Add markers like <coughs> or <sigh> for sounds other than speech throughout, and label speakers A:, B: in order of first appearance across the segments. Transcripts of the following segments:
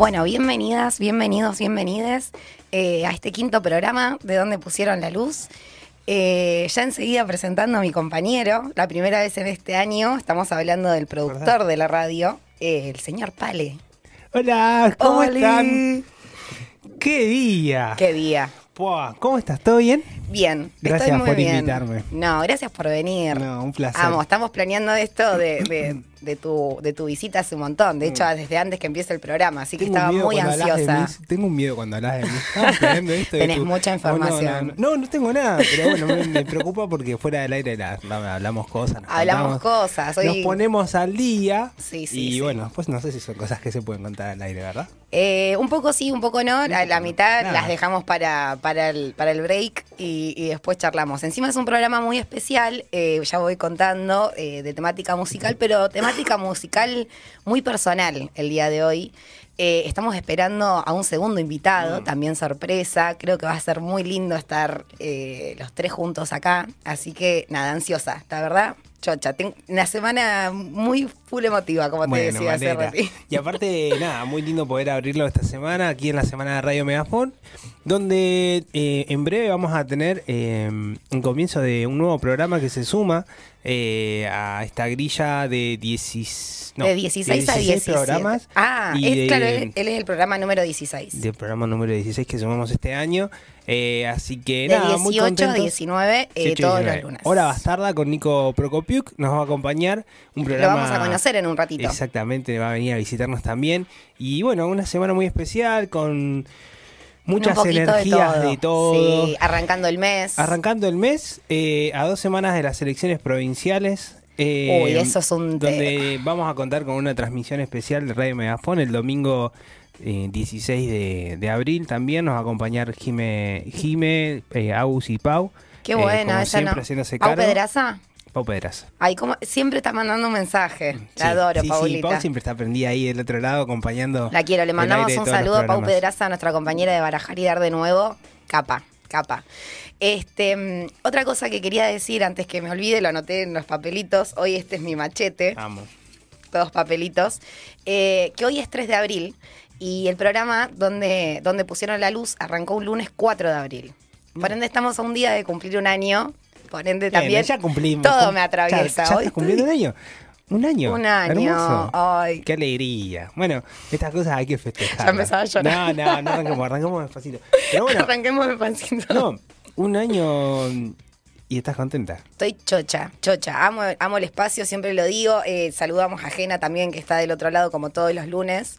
A: Bueno, bienvenidas, bienvenidos, bienvenides eh, a este quinto programa de donde pusieron la luz. Eh, ya enseguida presentando a mi compañero, la primera vez en este año, estamos hablando del productor de la radio, eh, el señor Pale.
B: Hola, ¿cómo
A: Oli.
B: están? ¡Qué día!
A: Qué día.
B: ¿Cómo estás? ¿Todo bien?
A: Bien,
B: Gracias
A: estoy muy
B: por
A: bien.
B: invitarme.
A: No, gracias por venir.
B: No, un placer.
A: Vamos, estamos planeando esto de, de- <clears throat> de tu, de tu visita hace un montón. De hecho, desde antes que empiece el programa, así que
B: Mm. Tengo
A: estaba muy ansiosa.
B: Tengo un miedo cuando hablas de mí. <laughs> Esto
A: Tenés
B: tu-
A: mucha
B: Oh, no,
A: información.
B: No, no, tengo nada, pero bueno, me, me preocupa porque fuera del aire la- la- hablamos cosas. nos
A: Hablamos
B: contamos,
A: cosas. Hoy,
B: Nos ponemos al día.
A: Sí, sí,
B: Y
A: sí.
B: bueno, pues no sé si son cosas que se pueden contar al aire, ¿verdad?
A: eh, un poco sí, un poco no. La, la mitad
B: Nada.
A: las dejamos para, para, el, para el break y, y después charlamos. Encima es un programa muy especial, eh, ya voy contando, eh, de temática musical, <laughs> pero temática musical muy personal el día de hoy. Eh, estamos esperando a un segundo invitado, también sorpresa. Creo que va a ser muy lindo estar eh, los tres juntos acá. Así que nada, ansiosa, la verdad. Chocha, tengo una semana muy full emotiva, como te decía hace.
B: Y aparte, <laughs> nada, muy lindo poder abrirlo esta semana aquí en la semana de Radio Megafon, donde eh, en breve vamos a tener eh, un comienzo de un nuevo programa que se suma eh, a esta grilla de 16, no,
A: de 16 a 17.
B: programas.
A: Ah, es,
B: de-
A: claro, él, él es el programa número 16.
B: del programa número 16 que sumamos este año. Eh, así que
A: De
B: nada, muy
A: 18 a
B: contentos.
A: 19, eh,
B: 18 y
A: todos
B: 19.
A: los lunes.
B: Hora Bastarda con Nico Prokopiuk nos va a acompañar. Un
A: Lo
B: programa.
A: vamos a conocer en un ratito.
B: Exactamente, va a venir a visitarnos también. Y bueno, una semana muy especial con muchas
A: Un
B: energías de todo.
A: Sí, arrancando el mes.
B: Arrancando el mes, eh, a dos semanas de las elecciones provinciales. eh,
A: Uy, eso es un
B: Donde vamos a contar con una transmisión especial de Radio Megafón el domingo eh, 16 de, de abril. También nos va a acompañar Jime, Jime eh, Agus y Pau.
A: Qué
B: eh,
A: buena
B: como
A: esa,
B: siempre
A: ¿no?
B: haciéndose
A: ¿Pau
B: cargo.
A: Pedraza?
B: Pau Pedraza.
A: Ay, como siempre está mandando un mensaje. La
B: Sí,
A: adoro,
B: sí, sí,
A: Paulita.
B: Pau siempre está prendida ahí del otro lado acompañando.
A: La quiero. Le mandamos un saludo a Pau. Pedraza, nuestra compañera de Barajar y Dar de nuevo. Capa, capa. Este, mm, otra cosa que quería decir antes que me olvide, lo anoté en los papelitos. Hoy este es mi machete.
B: Vamos.
A: todos papelitos, eh, que hoy es 3 de abril y el programa donde, donde pusieron la luz arrancó un lunes 4 de abril. Por ende estamos a un día de cumplir un año, por ende también
B: ya cumplimos.
A: todo me atraviesa.
B: ¿Ya, estás cumpliendo un año? Un año.
A: Un año.
B: Hermoso.
A: Ay.
B: Qué alegría. Bueno, estas cosas hay que festejar.
A: Ya empezaba a llorar.
B: No, no, no arranquemos, arranquemos despacito. Pero bueno,
A: Arranquemos el pancito.
B: no, un año y estás contenta.
A: Estoy chocha, chocha. Amo, amo el espacio, siempre lo digo. Eh, saludamos a Jena también, que está del otro lado, como todos los lunes.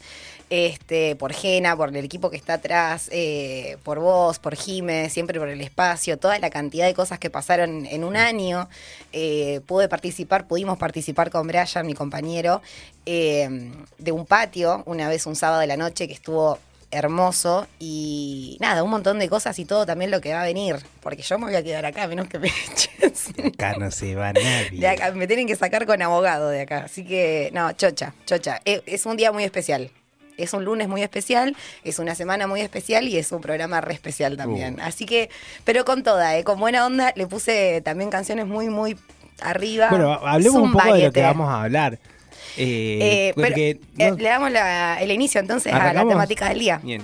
A: Este, por Jena, por el equipo que está atrás, eh, por vos, por Jime, siempre por el espacio, toda la cantidad de cosas que pasaron en un año. Eh, pude participar, pudimos participar con Brian, mi compañero, eh, de un patio, una vez un sábado de la noche que estuvo hermoso y nada, un montón de cosas y todo también lo que va a venir, porque yo me voy a quedar acá, menos que me <laughs> eches.
B: Acá no se va nadie.
A: De acá, me tienen que sacar con abogado de acá. Así que, no, chocha, chocha. Es, un día muy especial. Es un lunes muy especial, es una semana muy especial y es un programa re especial también.
B: Uh.
A: Así que, pero con toda, eh, con buena onda, le puse también canciones muy, muy arriba.
B: Bueno, hablemos un poco de lo que vamos a hablar. Eh,
A: Eh, pero,
B: porque
A: eh,
B: no-
A: le damos la- el inicio entonces a la
B: ¿arrancamos?
A: temática del día.
B: Bien.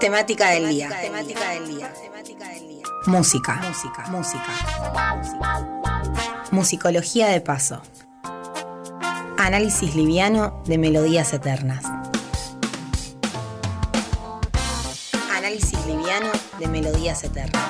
A: Temática del día. Temática del día. Música. Música. Música. Musicología de paso análisis liviano de melodías eternas. Análisis liviano de melodías eternas.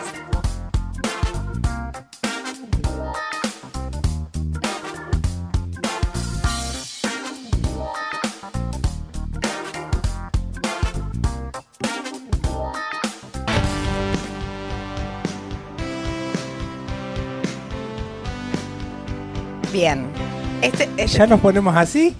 A: Bien, este, este,
B: ¿Ya nos ponemos así?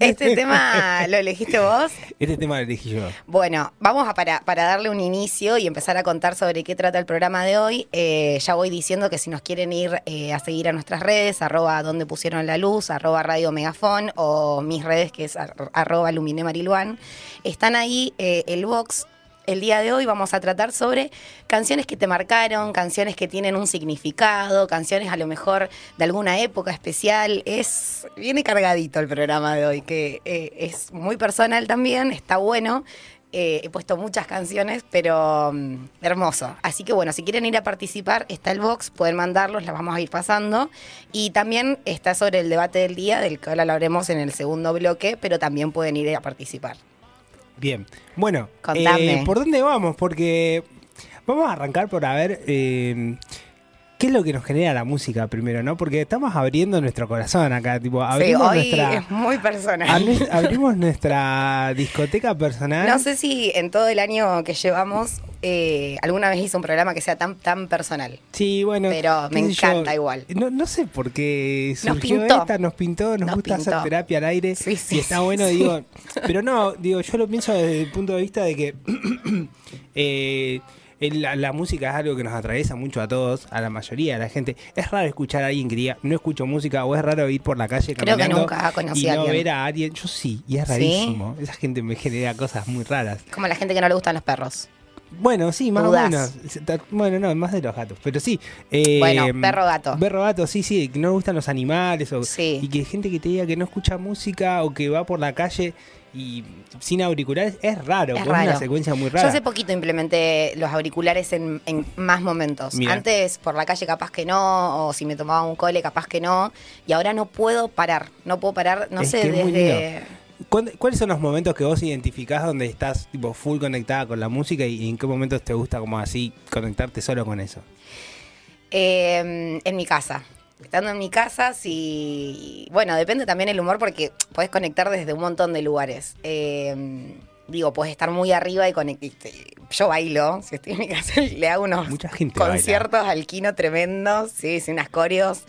A: este tema lo elegiste vos.
B: Este tema lo elegí yo.
A: Bueno, vamos a para, para darle un inicio y empezar a contar sobre qué trata el programa de hoy. eh, ya voy diciendo que si nos quieren ir eh, a seguir a nuestras redes, arroba donde pusieron la luz, arroba radio megafón o mis redes que es ar- arroba lumine mariluán, están ahí eh, el box. El día de hoy vamos a tratar sobre canciones que te marcaron, canciones que tienen un significado, canciones a lo mejor de alguna época especial. Es viene cargadito el programa de hoy, que eh, es muy personal también, está bueno. Eh, he puesto muchas canciones, pero mm, hermoso. Así que bueno, si quieren ir a participar, está el box, pueden mandarlos, las vamos a ir pasando. Y también está sobre el debate del día, del que ahora lo haremos en el segundo bloque, pero también pueden ir a participar.
B: Bien. Bueno, eh, ¿por dónde vamos? Porque vamos a arrancar por a ver eh, qué es lo que nos genera la música primero, ¿no? Porque estamos abriendo nuestro corazón acá, tipo,
A: Sí,
B: abrimos
A: hoy
B: nuestra...
A: es muy personal.
B: abri- abrimos nuestra discoteca personal.
A: No sé si en todo el año que llevamos eh, alguna vez hice un programa que sea tan tan personal.
B: Sí, bueno.
A: Pero me
B: yo,
A: encanta igual.
B: No, no sé por qué
A: Nos
B: surgió
A: pintó.
B: esta, nos pintó, nos,
A: Nos
B: gusta hacer
A: pintó.
B: terapia al aire.
A: Sí, sí,
B: y está bueno,
A: sí.
B: digo. Pero no, digo, yo lo pienso desde el punto de vista de que <clears throat> eh, la, la música es algo que nos atraviesa mucho a todos, a la mayoría de la gente. Es raro escuchar a alguien que diga, no escucho música, o es raro ir por la calle
A: Creo que nunca conocí
B: y
A: a
B: no
A: alguien.
B: ver a alguien. Yo sí, y es
A: ¿Sí?
B: rarísimo. Esa gente me genera cosas muy raras.
A: Como la gente que no le gustan los perros.
B: Bueno, sí, más
A: Dudás.
B: o menos. Bueno, no, más de los gatos, pero sí. eh,
A: Bueno, perro gato.
B: Perro gato, sí, sí, que no le gustan los animales o,
A: Sí.
B: y que gente que te diga que no escucha música o que va por la calle y sin auriculares es raro,
A: Es
B: es una secuencia muy
A: Yo
B: rara.
A: hace poquito implementé los auriculares en, en más momentos. Antes por la calle capaz que no, o si me tomaba un cole capaz que no. Y ahora no puedo parar. No puedo parar, no
B: Es
A: sé, desde...
B: ¿Cuándo- ¿Cuáles son los momentos que vos identificás donde estás tipo full conectada con la música y, y en qué momentos te gusta como así conectarte solo con eso?
A: Eh, en mi casa. Estando en mi casa, sí. Bueno, depende también el humor porque podés conectar desde un montón de lugares. Eh, digo, podés estar muy arriba y conectar. Yo bailo, si estoy en mi casa, le hago unos
B: Mucha gente baila.
A: conciertos al tremendos, sí, unas coreos.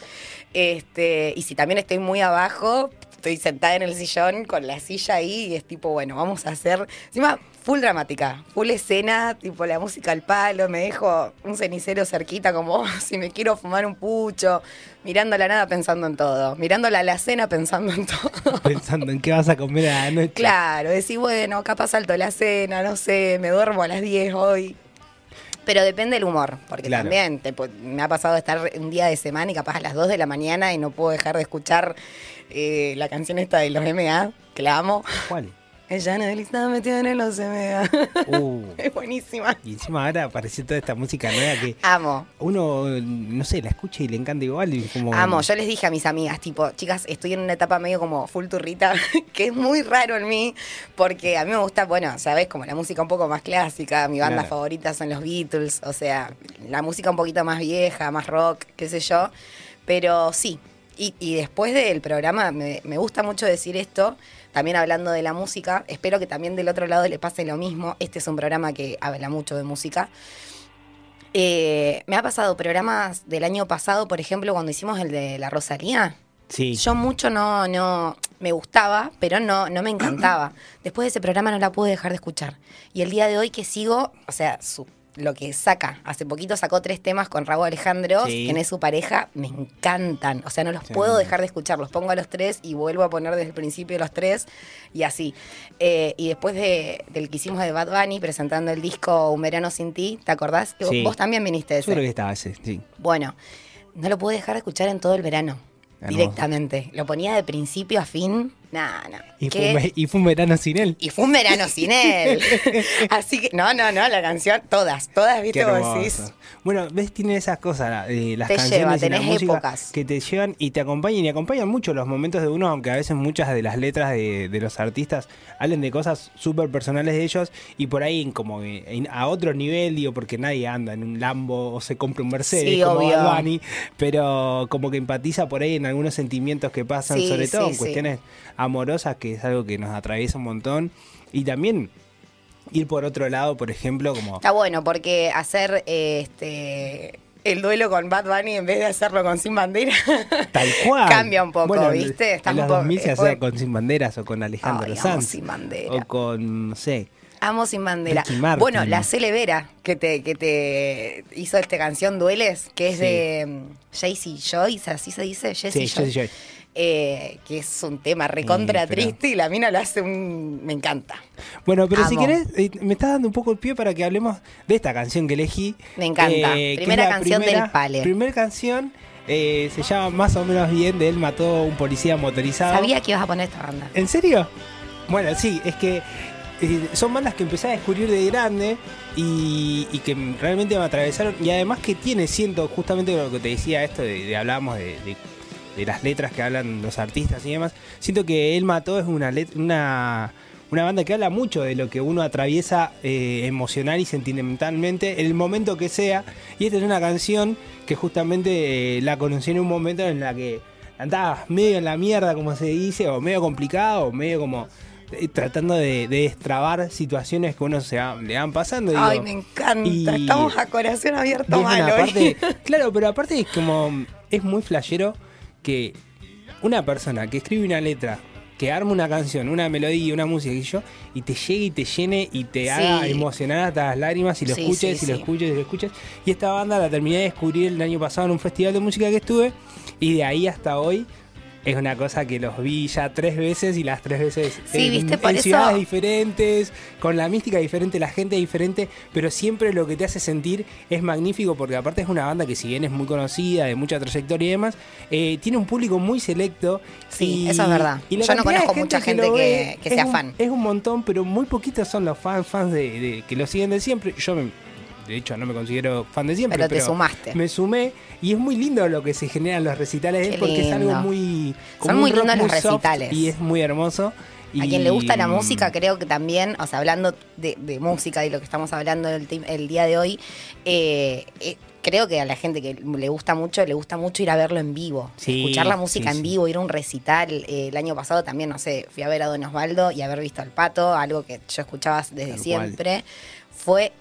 A: Este, y si también estoy muy abajo, estoy sentada en el sillón con la silla ahí y es tipo, bueno, vamos a hacer. Encima, full dramática, full escena, tipo la música al palo, me dejo un cenicero cerquita como <laughs> si me quiero fumar un pucho, mirando la nada pensando en todo, mirando la alacena pensando en todo. <laughs>
B: Pensando en qué vas a comer a la noche.
A: Claro, decir, bueno, capaz salto la cena, no sé, me duermo a las 10 hoy. Pero depende del humor, porque
B: Claro.
A: también te me ha pasado estar un día de semana y capaz a las 2 de la mañana y no puedo dejar de escuchar eh, la canción esta de los MA, que la amo.
B: ¿Cuál? <laughs>
A: Ella no está metida en los MA.
B: Uh, <laughs>
A: es buenísima.
B: y encima ahora apareció toda esta música nueva que
A: Amo.
B: uno, no sé, la escucha y le encanta igual. Y como,
A: Amo, yo les dije a mis amigas, tipo, chicas, estoy en una etapa medio como full turrita, <laughs> que es muy raro en mí, porque a mí me gusta, bueno, sabes, como la música un poco más clásica, mi banda
B: Claro.
A: favorita son los Beatles, o sea, la música un poquito más vieja, más rock, qué sé yo, pero sí. Y, y después del programa, me, me gusta mucho decir esto, también hablando de la música, espero que también del otro lado le pase lo mismo, este es un programa que habla mucho de música. Eh, me ha pasado programas del año pasado, por ejemplo, cuando hicimos el de la Rosalía.
B: Sí.
A: Yo mucho no, no me gustaba, pero no, no me encantaba. <clears throat> Después de ese programa no la pude dejar de escuchar. Y el día de hoy que sigo, o sea, su- lo que saca, hace poquito sacó tres temas con Raúl Alejandro,
B: Sí.
A: quien es su pareja, me encantan. O sea, no los
B: Sí.
A: puedo dejar de escuchar. Los pongo a los tres y vuelvo a poner desde el principio los tres y así. Eh, y después de, del que hicimos de Bad Bunny presentando el disco Un verano sin ti, ¿te acordás?
B: Sí.
A: Vos también viniste de
B: Yo
A: ese.
B: creo que estaba ese, sí.
A: Bueno, no lo pude dejar de escuchar en todo el verano.
B: Hermoso.
A: Directamente. Lo ponía de principio a fin. Nah, no.
B: Y fue, un ve- y fue un verano sin él.
A: Y fue un verano sin él. <laughs> Así que, no, no, no, la canción, todas, todas, viste, vos decís.
B: Bueno, ves, tiene esas cosas, eh, las
A: Te
B: canciones
A: lleva,
B: y la
A: tenés épocas.
B: que te llevan y te acompañan y acompañan mucho los momentos de uno, aunque a veces muchas de las letras de, de los artistas hablen de cosas súper personales de ellos y por ahí como en- a otro nivel, digo, porque nadie anda en un Lambo o se compra un Mercedes
A: Sí,
B: como Bunny, pero como que empatiza por ahí en algunos sentimientos que pasan,
A: Sí,
B: sobre todo
A: sí,
B: en cuestiones amorosas, que es algo que nos atraviesa un montón y también ir por otro lado, por ejemplo, como
A: Está bueno porque hacer este el duelo con Bad Bunny en vez de hacerlo con Sin Bandera. <laughs>
B: Tal cual.
A: Cambia un poco,
B: Bueno,
A: ¿viste?
B: En los
A: un poco-
B: 2000 se hacía con Sin Banderas o con Alejandro
A: Ay, amo
B: Sanz.
A: Sin Bandera.
B: O con, no sé.
A: Amo Sin Bandera. Bueno, la Cele Vera, que te, que te hizo esta canción Dueles, que es
B: Sí.
A: de mm, Jaycee Joyce, así se dice,
B: Sí, Jesse Joy.
A: Eh, que es un tema recontra
B: Sí, pero-
A: triste y la mina lo hace un... Me encanta.
B: Bueno, pero si querés, eh, me estás dando un poco el pie para que hablemos de esta canción que elegí.
A: Me encanta.
B: es
A: Primera
B: la
A: canción del Pale.
B: Primera canción eh, se llama Más o menos bien, de él mató a un policía motorizado.
A: Sabía que ibas a poner esta banda.
B: ¿En serio? Bueno, sí, es que eh, son bandas que empecé a descubrir de grande y, y que realmente me atravesaron. Y además que tiene, siento, justamente lo que te decía esto, de, de hablábamos de, de- de las letras que hablan los artistas y demás. Siento que Él Mató es una, let- una, una banda que habla mucho de lo que uno atraviesa eh, emocional y sentimentalmente, en el momento que sea. Y esta es una canción que justamente eh, la conocí en un momento en la que andaba medio en la mierda, como se dice, o medio complicado, o medio como eh, tratando de, de destrabar situaciones que uno se va- le van pasando.
A: Ay,
B: digo.
A: me encanta.
B: y-
A: Estamos a corazón abierto
B: es una
A: mal hoy.
B: parte- claro, pero aparte es como. Es muy flashero que una persona que escribe una letra, que arma una canción, una melodía, una música y yo, y te llegue y te llene y te
A: Sí.
B: haga emocionar hasta las lágrimas y lo
A: Sí,
B: escuches
A: sí,
B: y lo escuches y lo escuches. Y esta banda la terminé de descubrir el año pasado en un festival de música que estuve, y de ahí hasta hoy. Es una cosa que los vi ya tres veces y las tres veces
A: Sí,
B: en,
A: viste, por
B: en
A: eso-
B: ciudades diferentes, con la mística diferente, la gente diferente, pero siempre lo que te hace sentir es magnífico porque aparte es una banda que si bien es muy conocida, de mucha trayectoria y demás, eh, tiene un público muy selecto.
A: Sí,
B: y-
A: eso es verdad.
B: y
A: Yo no conozco mucha gente que- sea
B: un-
A: fan.
B: Es un montón, pero muy poquitos son los fans, fans de, de- que lo siguen de siempre. Yo me- de hecho no me considero fan de siempre,
A: Pero
B: pero,
A: te sumaste.
B: Me sumé y es muy lindo lo que se genera en los recitales de
A: Qué
B: él porque es algo
A: lindo.
B: muy
A: Son muy lindos los recitales.
B: y es muy hermoso.
A: A quien le gusta la música, creo que también, o sea, hablando de, de música y lo que estamos hablando el, día de hoy, eh, eh, creo que a la gente que le gusta mucho, le gusta mucho ir a verlo en vivo.
B: Sí,
A: Escuchar la música
B: sí,
A: en vivo, ir a un recital. Eh, el año pasado también, no sé, fui a ver a Don Osvaldo y haber visto al pato, algo que yo escuchaba desde
B: Tal cual.
A: siempre. Fue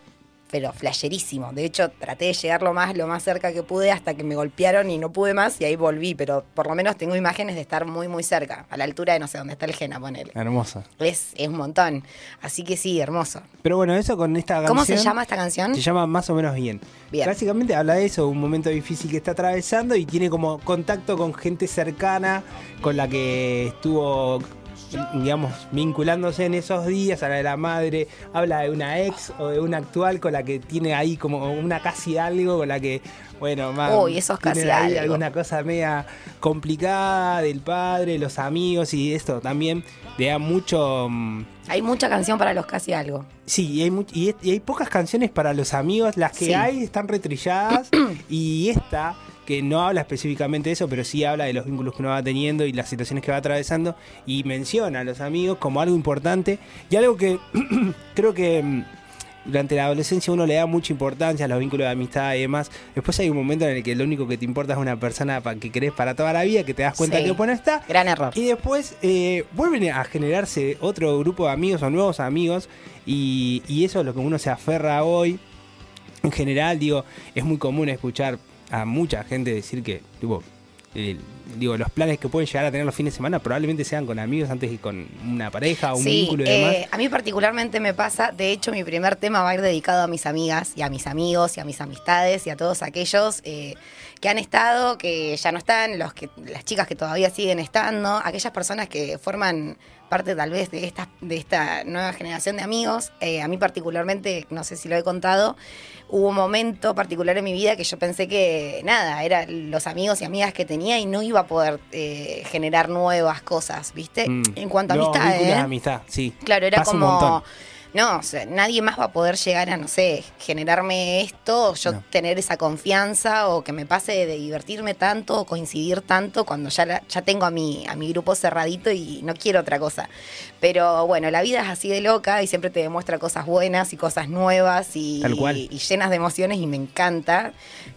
A: pero flasherísimo. De hecho, traté de llegar lo más, lo más cerca que pude hasta que me golpearon y no pude más y ahí volví, pero por lo menos tengo imágenes de estar muy, muy cerca, a la altura de no sé dónde está el Jena, ponele.
B: Hermoso.
A: Es, es un montón. Así que sí, hermoso.
B: Pero bueno, eso con esta canción.
A: ¿Cómo se llama esta canción?
B: Se llama Más o menos bien.
A: Bien.
B: Básicamente habla de eso, un momento difícil que está atravesando y tiene como contacto con gente cercana con la que estuvo, digamos, vinculándose en esos días. Habla de la madre, habla de una ex o de una actual con la que tiene ahí como una casi algo, con la que, bueno, más.
A: Uy, esos casi algo.
B: alguna cosa media complicada del padre, los amigos y esto también le da mucho. mm,
A: Hay mucha canción para los casi algo.
B: Sí, y hay, mu- y, y hay pocas canciones para los amigos, las que
A: Sí.
B: hay están retrilladas <clears throat> y esta que no habla específicamente de eso, pero sí habla de los vínculos que uno va teniendo y las situaciones que va atravesando y menciona a los amigos como algo importante y algo que <clears throat> creo que mm, durante la adolescencia uno le da mucha importancia a los vínculos de amistad y demás. Después hay un momento en el que lo único que te importa es una persona que querés para toda la vida, que te das cuenta
A: Sí.
B: que bueno está.
A: Gran error.
B: Y después eh, vuelven a generarse otro grupo de amigos o nuevos amigos y, y eso es lo que uno se aferra hoy. En general, digo, es muy común escuchar a mucha gente decir que, tipo, eh, digo, los planes que pueden llegar a tener los fines de semana probablemente sean con amigos antes que con una pareja o un
A: Sí,
B: vínculo y demás.
A: eh, a mí particularmente me pasa, de hecho mi primer tema va a ir dedicado a mis amigas y a mis amigos y a mis amistades y a todos aquellos eh, que han estado, que ya no están, los que, las chicas que todavía siguen estando, aquellas personas que forman parte tal vez de esta, de esta nueva generación de amigos. Eh, a mí particularmente, no sé si lo he contado, hubo un momento particular en mi vida que yo pensé que nada, eran los amigos y amigas que tenía y no iba a poder eh, generar nuevas cosas, ¿viste?
B: Mm.
A: En cuanto a amistad, ¿eh?
B: amistad, sí.
A: Claro, era como. No, o sea, nadie más va a poder llegar a, no sé, generarme esto, o yo
B: No.
A: tener esa confianza o que me pase de divertirme tanto o coincidir tanto cuando ya, la- ya tengo a mi, a mi grupo cerradito y no quiero otra cosa. Pero bueno, la vida es así de loca y siempre te demuestra cosas buenas y cosas nuevas y,
B: Tal cual.
A: y llenas de emociones y me encanta.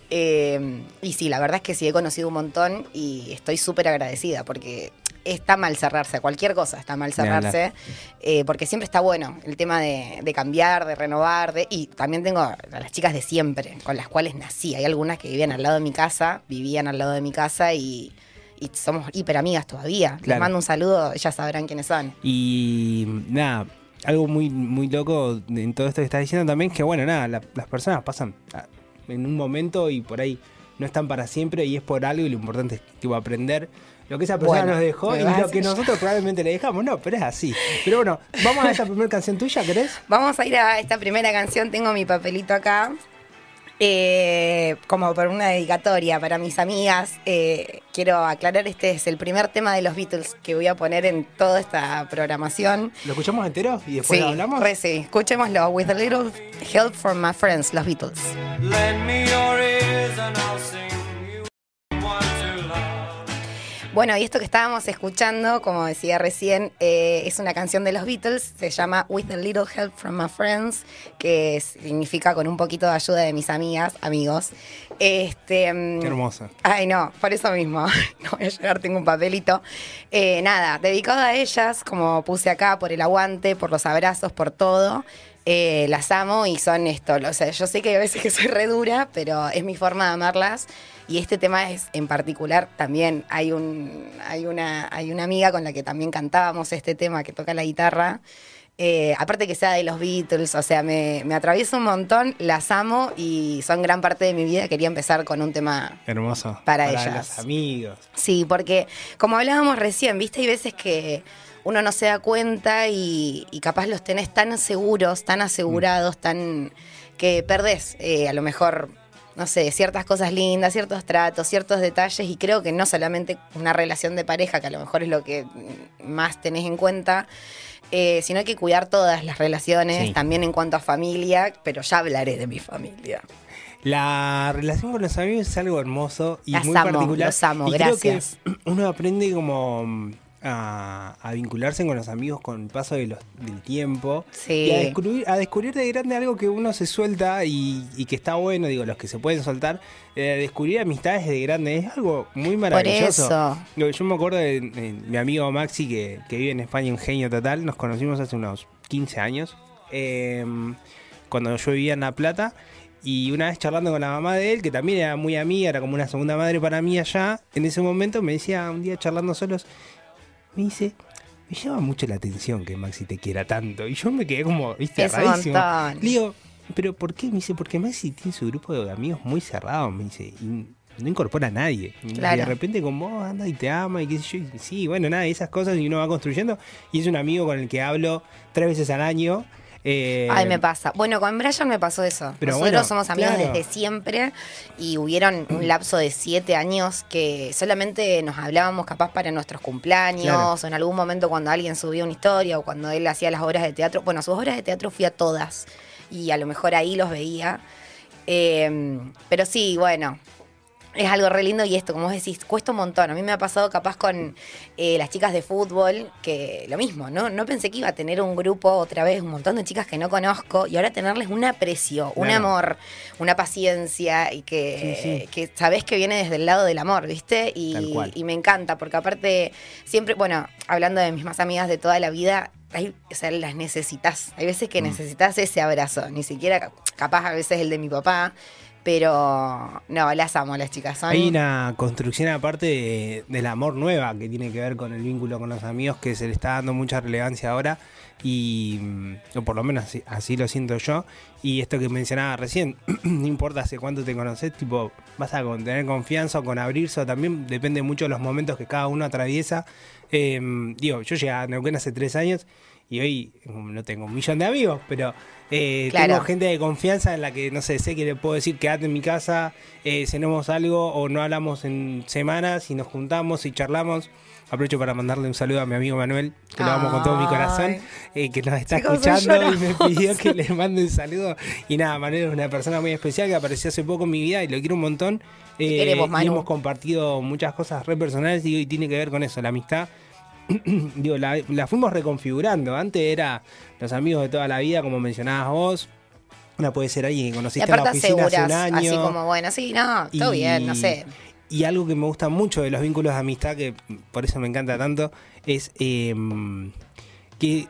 A: Eh, y sí, la verdad es que sí he conocido un montón y estoy súper agradecida porque está mal cerrarse, cualquier cosa está mal cerrarse, eh, porque siempre está bueno el tema de, de cambiar, de renovar, de, y también tengo a las chicas de siempre, con las cuales nací. Hay algunas que vivían al lado de mi casa, vivían al lado de mi casa y, y somos hiper amigas todavía. Les mando un saludo, ellas sabrán quiénes son.
B: Y nada, algo muy, muy loco en todo esto que estás diciendo también es que, bueno, nada, la- las personas pasan en un momento y por ahí no están para siempre y es por algo y lo importante es tipo, aprender lo que esa persona
A: Bueno,
B: nos dejó y lo que nosotros probablemente le dejamos. No, pero es así. Pero bueno, vamos a esa primera canción tuya, ¿querés?
A: Vamos a ir a esta primera canción, tengo mi papelito acá. eh, como por una dedicatoria para mis amigas, eh, quiero aclarar, este es el primer tema de los Beatles que voy a poner en toda esta programación.
B: ¿Lo escuchamos entero y después
A: sí,
B: lo hablamos?
A: re sí. Escuchémoslo. With a little help from my friends, los Beatles.
C: Lend me your ears and I'll sing
A: Bueno, y esto que estábamos escuchando, como decía recién, eh, es una canción de los Beatles, se llama With a Little Help from My Friends, que significa con un poquito de ayuda de mis amigas, amigos. Este, mm,
B: Qué hermoso.
A: Ay, no, por eso mismo. <laughs> No voy a llegar, tengo un papelito. Eh, nada, dedicado a ellas, como puse acá, por el aguante, por los abrazos, por todo. Eh, las amo y son esto. O sea, yo sé que a veces que soy re dura, pero es mi forma de amarlas. Y este tema es en particular también hay un hay una hay una amiga con la que también cantábamos este tema que toca la guitarra. Eh, aparte que sea de los Beatles, o sea, me, me atraviesa un montón, las amo y son gran parte de mi vida. Quería empezar con un tema
B: Hermoso.
A: Para ellas.
B: los amigos.
A: Sí, porque como hablábamos recién, viste, hay veces que uno no se da cuenta y, y capaz los tenés tan seguros, tan asegurados, tan que perdés eh, a lo mejor, no sé, ciertas cosas lindas, ciertos tratos, ciertos detalles y creo que no solamente una relación de pareja, que a lo mejor es lo que más tenés en cuenta. eh, sino hay que cuidar todas las relaciones,
B: Sí.
A: también en cuanto a familia, pero ya hablaré de mi familia.
B: La relación con los amigos es algo hermoso y
A: Las
B: muy
A: amo,
B: particular.
A: los amo,
B: y creo que
A: gracias. <clears throat>
B: uno aprende como mm, a, a vincularse con los amigos con el paso de los- del tiempo
A: Sí.
B: y a descubrir, a descubrir de grande algo que uno se suelta y, y que está bueno, digo, los que se pueden soltar, eh, descubrir amistades de grande es algo muy maravilloso.
A: eso.
B: Digo, Yo me acuerdo de, de mi amigo Maxi que, que vive en España, un genio total, nos conocimos hace unos 15 años, eh, cuando yo vivía en La Plata. Y una vez charlando con la mamá de él, que también era muy amiga, era como una segunda madre para mí allá, en ese momento me decía, un día charlando solos, me dice, me llama mucho la atención que Maxi te quiera tanto. Y yo me quedé como, viste,
A: Es
B: rarísimo. Le digo, ¿pero por qué? Me dice, porque Maxi tiene su grupo de amigos muy cerrado, me dice, y no incorpora a nadie. Y
A: Claro.
B: de repente con vos anda y te ama y qué sé yo. Y sí, bueno, nada, esas cosas y uno va construyendo. Y es un amigo con el que hablo tres veces al año. Eh,
A: Ay, me pasa. Bueno, con Brian me pasó eso.
B: Pero
A: Nosotros
B: bueno,
A: somos amigos
B: claro.
A: desde siempre y hubieron un <clears throat> lapso de siete años que solamente nos hablábamos capaz para nuestros cumpleaños
B: Claro.
A: o en algún momento cuando alguien subía una historia o cuando él hacía las obras de teatro. Bueno, sus obras de teatro fui a todas y a lo mejor ahí los veía. Eh, pero sí, bueno, es algo re lindo y esto, como vos decís, cuesta un montón. A mí me ha pasado capaz con eh, las chicas de fútbol, que lo mismo, ¿no? No pensé que iba a tener un grupo otra vez, un montón de chicas que no conozco, y ahora tenerles un aprecio, un
B: Claro.
A: amor, una paciencia, y que,
B: Sí, sí.
A: que sabés que viene desde el lado del amor, ¿viste? Y, me encanta, porque aparte, siempre, bueno, hablando de mis más amigas de toda la vida, hay, o sea, las necesitas. Hay veces
B: Mm.
A: que necesitas ese abrazo, ni siquiera capaz a veces el de mi papá. Pero no, las amo las chicas.
B: Hay una construcción aparte de- del amor nueva que tiene que ver con el vínculo con los amigos que se le está dando mucha relevancia ahora y mm, o por lo menos así, lo siento yo y esto que mencionaba recién <clears throat> no importa hace cuánto te conoces tipo vas a con- tener confianza o con abrirse o también depende mucho de los momentos que cada uno atraviesa Eh, digo yo llegué a Neuquén hace tres años y hoy mm, no tengo un millón de amigos pero eh,
A: Claro.
B: tengo gente de confianza en la que, no sé, sé que le puedo decir quédate en mi casa, eh, cenemos algo o no hablamos en semanas y nos juntamos y charlamos. Aprovecho para mandarle un saludo a mi amigo Manuel, que lo amo con todo mi corazón, eh, que nos está
A: Chicos,
B: escuchando y me pidió que <laughs> le mande un saludo. Y nada, Manuel es una persona muy especial que apareció hace poco en mi vida y lo quiero un montón.
A: Te
B: Eh,
A: queremos,
B: y hemos compartido muchas cosas re personales y, y tiene que ver con eso, la amistad. <clears throat> Digo, la, la fuimos reconfigurando. Antes era los amigos de toda la vida, como mencionabas vos. Una puede ser alguien que conociste en la oficina hace un año.
A: así como, bueno, sí, no, todo bien, no sé.
B: y algo que me gusta mucho de los vínculos de amistad, que por eso me encanta tanto, es eh, que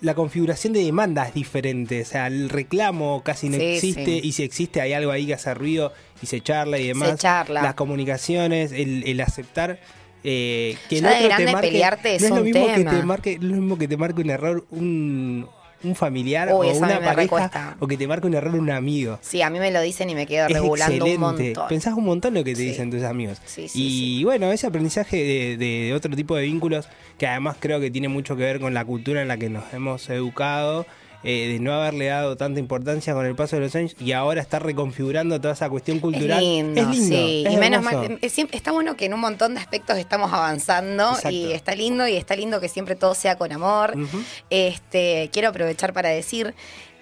B: la configuración de demanda es diferente. O sea, el reclamo casi no
A: Sí,
B: existe
A: sí.
B: y si existe hay algo ahí que hace ruido y se charla y demás.
A: charla.
B: Las comunicaciones, el, el aceptar. Eh, que el
A: Ya de
B: otro
A: grande
B: te marque,
A: pelearte es
B: no es lo
A: un
B: mismo que te marque, lo mismo que te marque un error un, un familiar
A: Uy,
B: o una pareja o que te marque un error un amigo.
A: Sí, a mí me lo dicen y me quedo
B: Es
A: regulando un montón.
B: Pensás un montón lo que te
A: Sí.
B: dicen tus amigos.
A: Sí, sí,
B: y bueno, ese aprendizaje de, de- de otro tipo de vínculos, que además creo que tiene mucho que ver con la cultura en la que nos hemos educado, eh, de no haberle dado tanta importancia con el paso de los años y ahora estar reconfigurando toda esa cuestión cultural.
A: Es lindo,
B: Es lindo,
A: sí.
B: es
A: y menos mal, es está bueno que en un montón de aspectos estamos avanzando
B: Exacto.
A: y está lindo y está lindo que siempre todo sea con amor. Este, quiero aprovechar para decir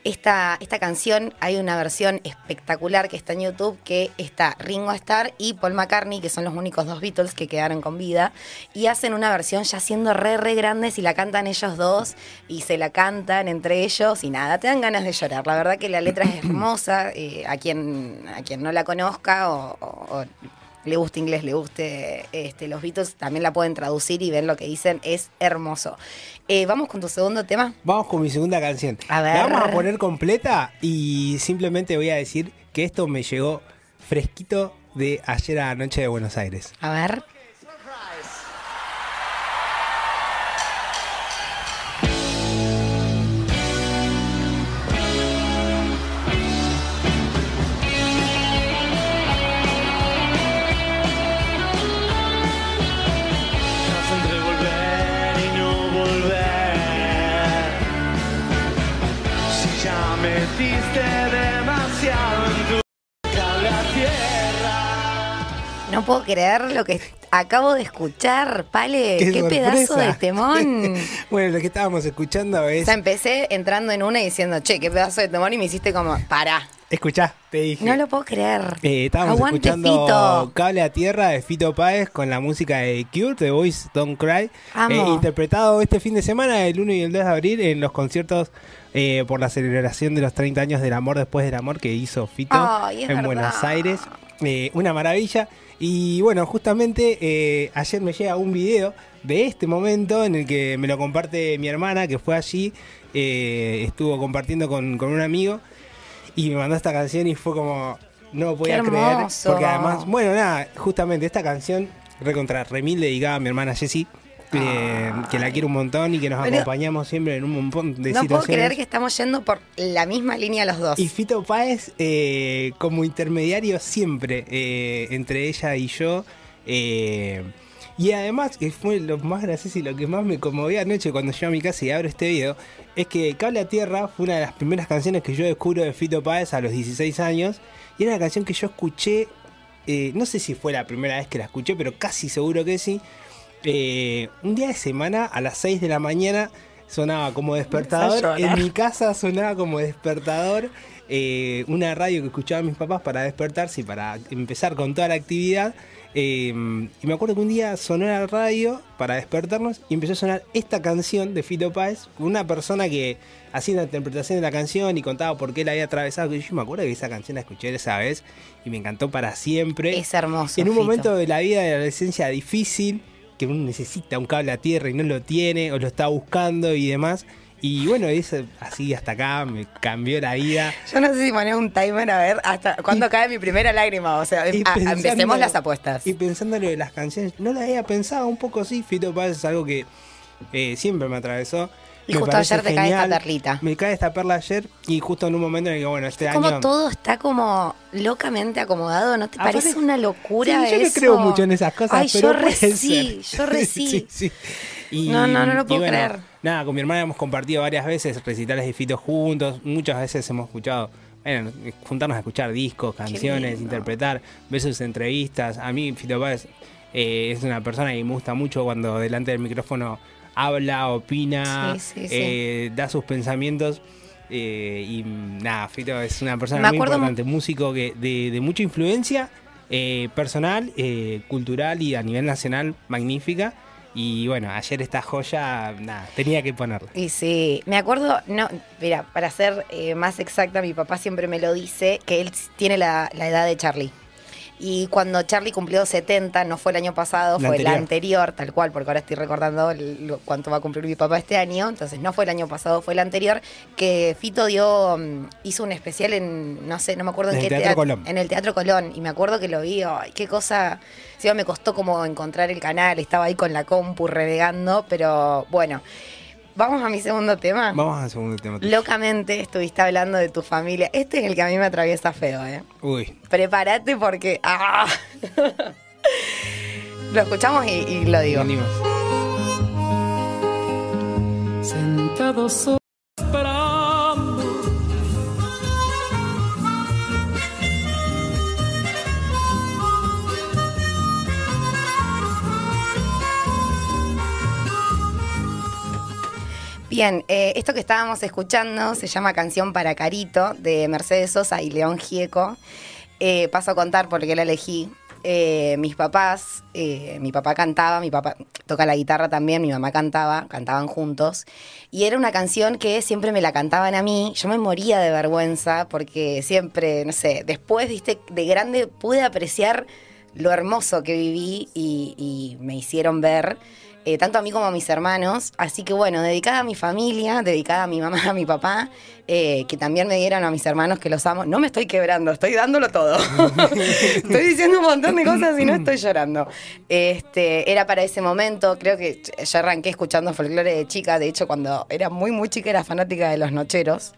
A: esta, esta canción hay una versión espectacular que está en YouTube que está Ringo Starr y Paul McCartney, que son los únicos dos Beatles que quedaron con vida, y hacen una versión ya siendo re, re grandes y la cantan ellos dos y se la cantan entre ellos y nada, te dan ganas de llorar. La verdad que la letra es hermosa, eh, a, quien, a quien no la conozca o, le guste inglés, le guste este, los Beatles, también la pueden traducir y ver lo que dicen, es hermoso. Eh, Vamos con tu segundo tema.
B: Vamos con mi segunda canción.
A: A ver.
B: La vamos a poner completa y simplemente voy a decir que esto me llegó fresquito de ayer a la noche de Buenos Aires.
A: A ver. Puedo creer lo que acabo de escuchar, Pale. Qué, pedazo de temón. <laughs>
B: bueno, lo que estábamos escuchando
A: o
B: es.
A: sea, empecé entrando en una y diciendo, che, qué pedazo de temón y me hiciste como, para.
B: Escuchá, te dije.
A: No lo puedo creer.
B: Eh, estábamos
A: Aguante,
B: escuchando
A: Fito.
B: Cable a Tierra de Fito Páez con la música de Cure, The Voice Don't Cry, eh, interpretado este fin de semana, el 1 y el 2 de abril, en los conciertos eh, por la celebración de los 30 años del amor después del amor que hizo Fito en
A: verdad.
B: Buenos Aires. Eh, una maravilla. Y bueno, justamente eh, ayer me llega un video de este momento en el que me lo comparte mi hermana que fue allí, eh, estuvo compartiendo con, con un amigo y me mandó esta canción y fue como no lo podía creer porque además bueno nada justamente esta canción recontra remil dedicada a mi hermana Jessie eh, que la quiero un montón y que nos
A: Pero-
B: acompañamos siempre en un montón de
A: No puedo
B: situaciones
A: creer que estamos yendo por la misma línea los dos.
B: y Fito Páez eh, como intermediario siempre eh, entre ella y yo. eh, y además, que fue lo más gracioso y lo que más me conmovió anoche cuando llego a mi casa y abro este video, es que Cable a Tierra fue una de las primeras canciones que yo descubro de Fito Páez a los 16 años. Y era una canción que yo escuché, eh, no sé si fue la primera vez que la escuché, pero casi seguro que sí. Eh, un día de semana a las 6 de la mañana sonaba como despertador. En mi casa sonaba como despertador. eh, una radio que escuchaban mis papás para despertarse y para empezar con toda la actividad. Eh, y me acuerdo que un día sonó la radio para despertarnos y empezó a sonar esta canción de Fito Páez con una persona que hacía la interpretación de la canción y contaba por qué la había atravesado. Que yo me acuerdo que esa canción la escuché esa vez y me encantó para siempre.
A: Es hermoso.
B: En un
A: Fito.
B: momento de la vida de la adolescencia difícil, que uno necesita un cable a tierra y no lo tiene, o lo está buscando y demás. Y bueno, es así hasta acá, me cambió la vida. <laughs>
A: Yo no sé si poner un timer a ver hasta cuándo cae mi primera lágrima. O sea,
B: Y
A: a-
B: pensando-
A: empecemos las apuestas.
B: Y pensando lo de las canciones, no lo había pensado un poco así. Fito Páez es algo que eh, siempre me atravesó.
A: Y
B: Me
A: justo ayer te cae esta perlita.
B: Me cae esta perla ayer y justo en un momento en el que, bueno, este
A: Como
B: año...
A: todo está como locamente acomodado, ¿no te
B: Aparte-
A: parece una locura
B: Sí, yo no creo mucho en esas cosas,
A: Ay,
B: pero
A: yo re sí, yo re <laughs> sí.
B: sí. Y-
A: No, no, no lo puedo
B: bueno,
A: creer.
B: Nada, con mi hermana hemos compartido varias veces recitales de Fito juntos. Muchas veces hemos escuchado, bueno, juntarnos a escuchar discos, canciones, interpretar, ver sus entrevistas. A mí, Fito Páez eh, es una persona que me gusta mucho cuando delante del micrófono habla, opina,
A: Sí, sí, sí.
B: eh, da sus pensamientos. eh, y nada, Fito es una persona
A: Me
B: muy importante, músico que de, de mucha influencia eh, personal, eh, cultural y a nivel nacional magnífica. Y bueno, ayer esta joya, nada, tenía que ponerla.
A: Y sí, me acuerdo, no, mira, para ser eh, más exacta, mi papá siempre me lo dice, que él tiene la, la edad de Charlie. Y cuando Charlie cumplió 70, no fue el año pasado,
B: La
A: fue el
B: anterior.
A: tal cual, porque ahora estoy recordando el- lo- cuánto va a cumplir mi papá este año, entonces no fue el año pasado, fue el anterior, que Fito dio, mm, hizo un especial en, no sé, no me acuerdo en, qué
B: Teatro
A: teatro-
B: Colón.
A: En el Teatro Colón, y me acuerdo que lo vi, ay, qué cosa, sí, me costó como encontrar el canal, estaba ahí con la compu renegando, pero bueno. Vamos a mi segundo tema.
B: Vamos al segundo tema.
A: Locamente estuviste hablando de tu familia. Este es el que a mí me atraviesa feo, ¿eh?
B: Uy,
A: Prepárate porque. ¡Ah! <laughs> lo escuchamos y, y lo digo.
B: venimos.
C: Sentado solo
A: Bien, eh, esto que estábamos escuchando se llama Canción para Carito de Mercedes Sosa y León Gieco. Eh, paso a contar por qué la elegí. Eh, mis papás, mi papá cantaba, mi papá toca la guitarra también, mi mamá cantaba, cantaban juntos. Y era una canción que siempre me la cantaban a mí. Yo me moría de vergüenza porque siempre, no sé, después, viste, de grande pude apreciar lo hermoso que viví y me hicieron ver, eh, tanto a mí como a mis hermanos. Así que bueno, dedicada a mi familia, dedicada a mi mamá, a mi papá, eh, que también me dieron a mis hermanos que los amo. No me estoy quebrando, estoy dándolo todo. <laughs> estoy diciendo un montón de cosas y no estoy llorando. Este, era para ese momento, creo que yo arranqué escuchando folclore de chica, de hecho cuando era muy muy chica era fanática de los nocheros.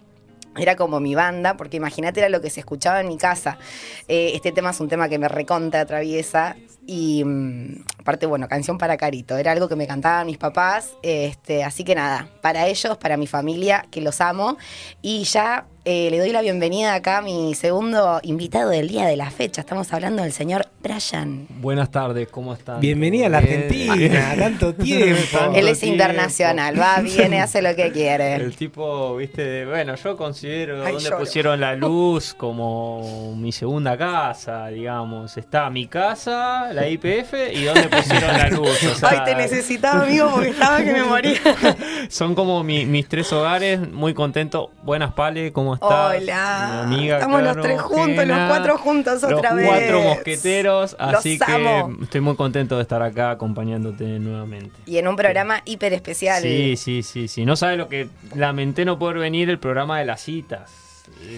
A: Era como mi banda, porque imagínate era lo que se escuchaba en mi casa. Eh, este tema es un tema que me recontra atraviesa. Y mm, aparte, bueno, canción para Carito. Era algo que me cantaban mis papás. Este, así que nada, para ellos, para mi familia, que los amo. Y ya eh, le doy la bienvenida acá a mi segundo invitado del día de la fecha. Estamos hablando del señor Brian.
D: Buenas tardes, ¿cómo están?
B: Bienvenida a la
D: Bien.
B: Argentina, <laughs> tanto tiempo.
D: Tanto
A: Él es
D: tiempo.
A: internacional, va, viene, hace lo que quiere.
D: El tipo, viste, de- bueno, yo considero
A: Ay,
D: donde
A: lloro.
D: pusieron la luz como mi segunda casa, digamos. Está mi casa, la IPF y donde pusieron la luz. O <laughs> sea,
A: Ay, te necesitaba, amigo, porque estaba que me moría. <laughs>
D: Son como mi- mis tres hogares, muy contento. Buenas, Pale, ¿cómo estás?
A: Hola.
D: Mi amiga,
A: Estamos los tres juntos, los cuatro juntos otra
D: los
A: vez.
D: cuatro mosqueteros, así
A: Los
D: que
A: amo.
D: estoy muy contento de estar acá acompañándote nuevamente.
A: Y en un programa hiper especial.
D: Sí, sí, sí, sí. No sabe lo que lamenté no poder venir el programa de las citas.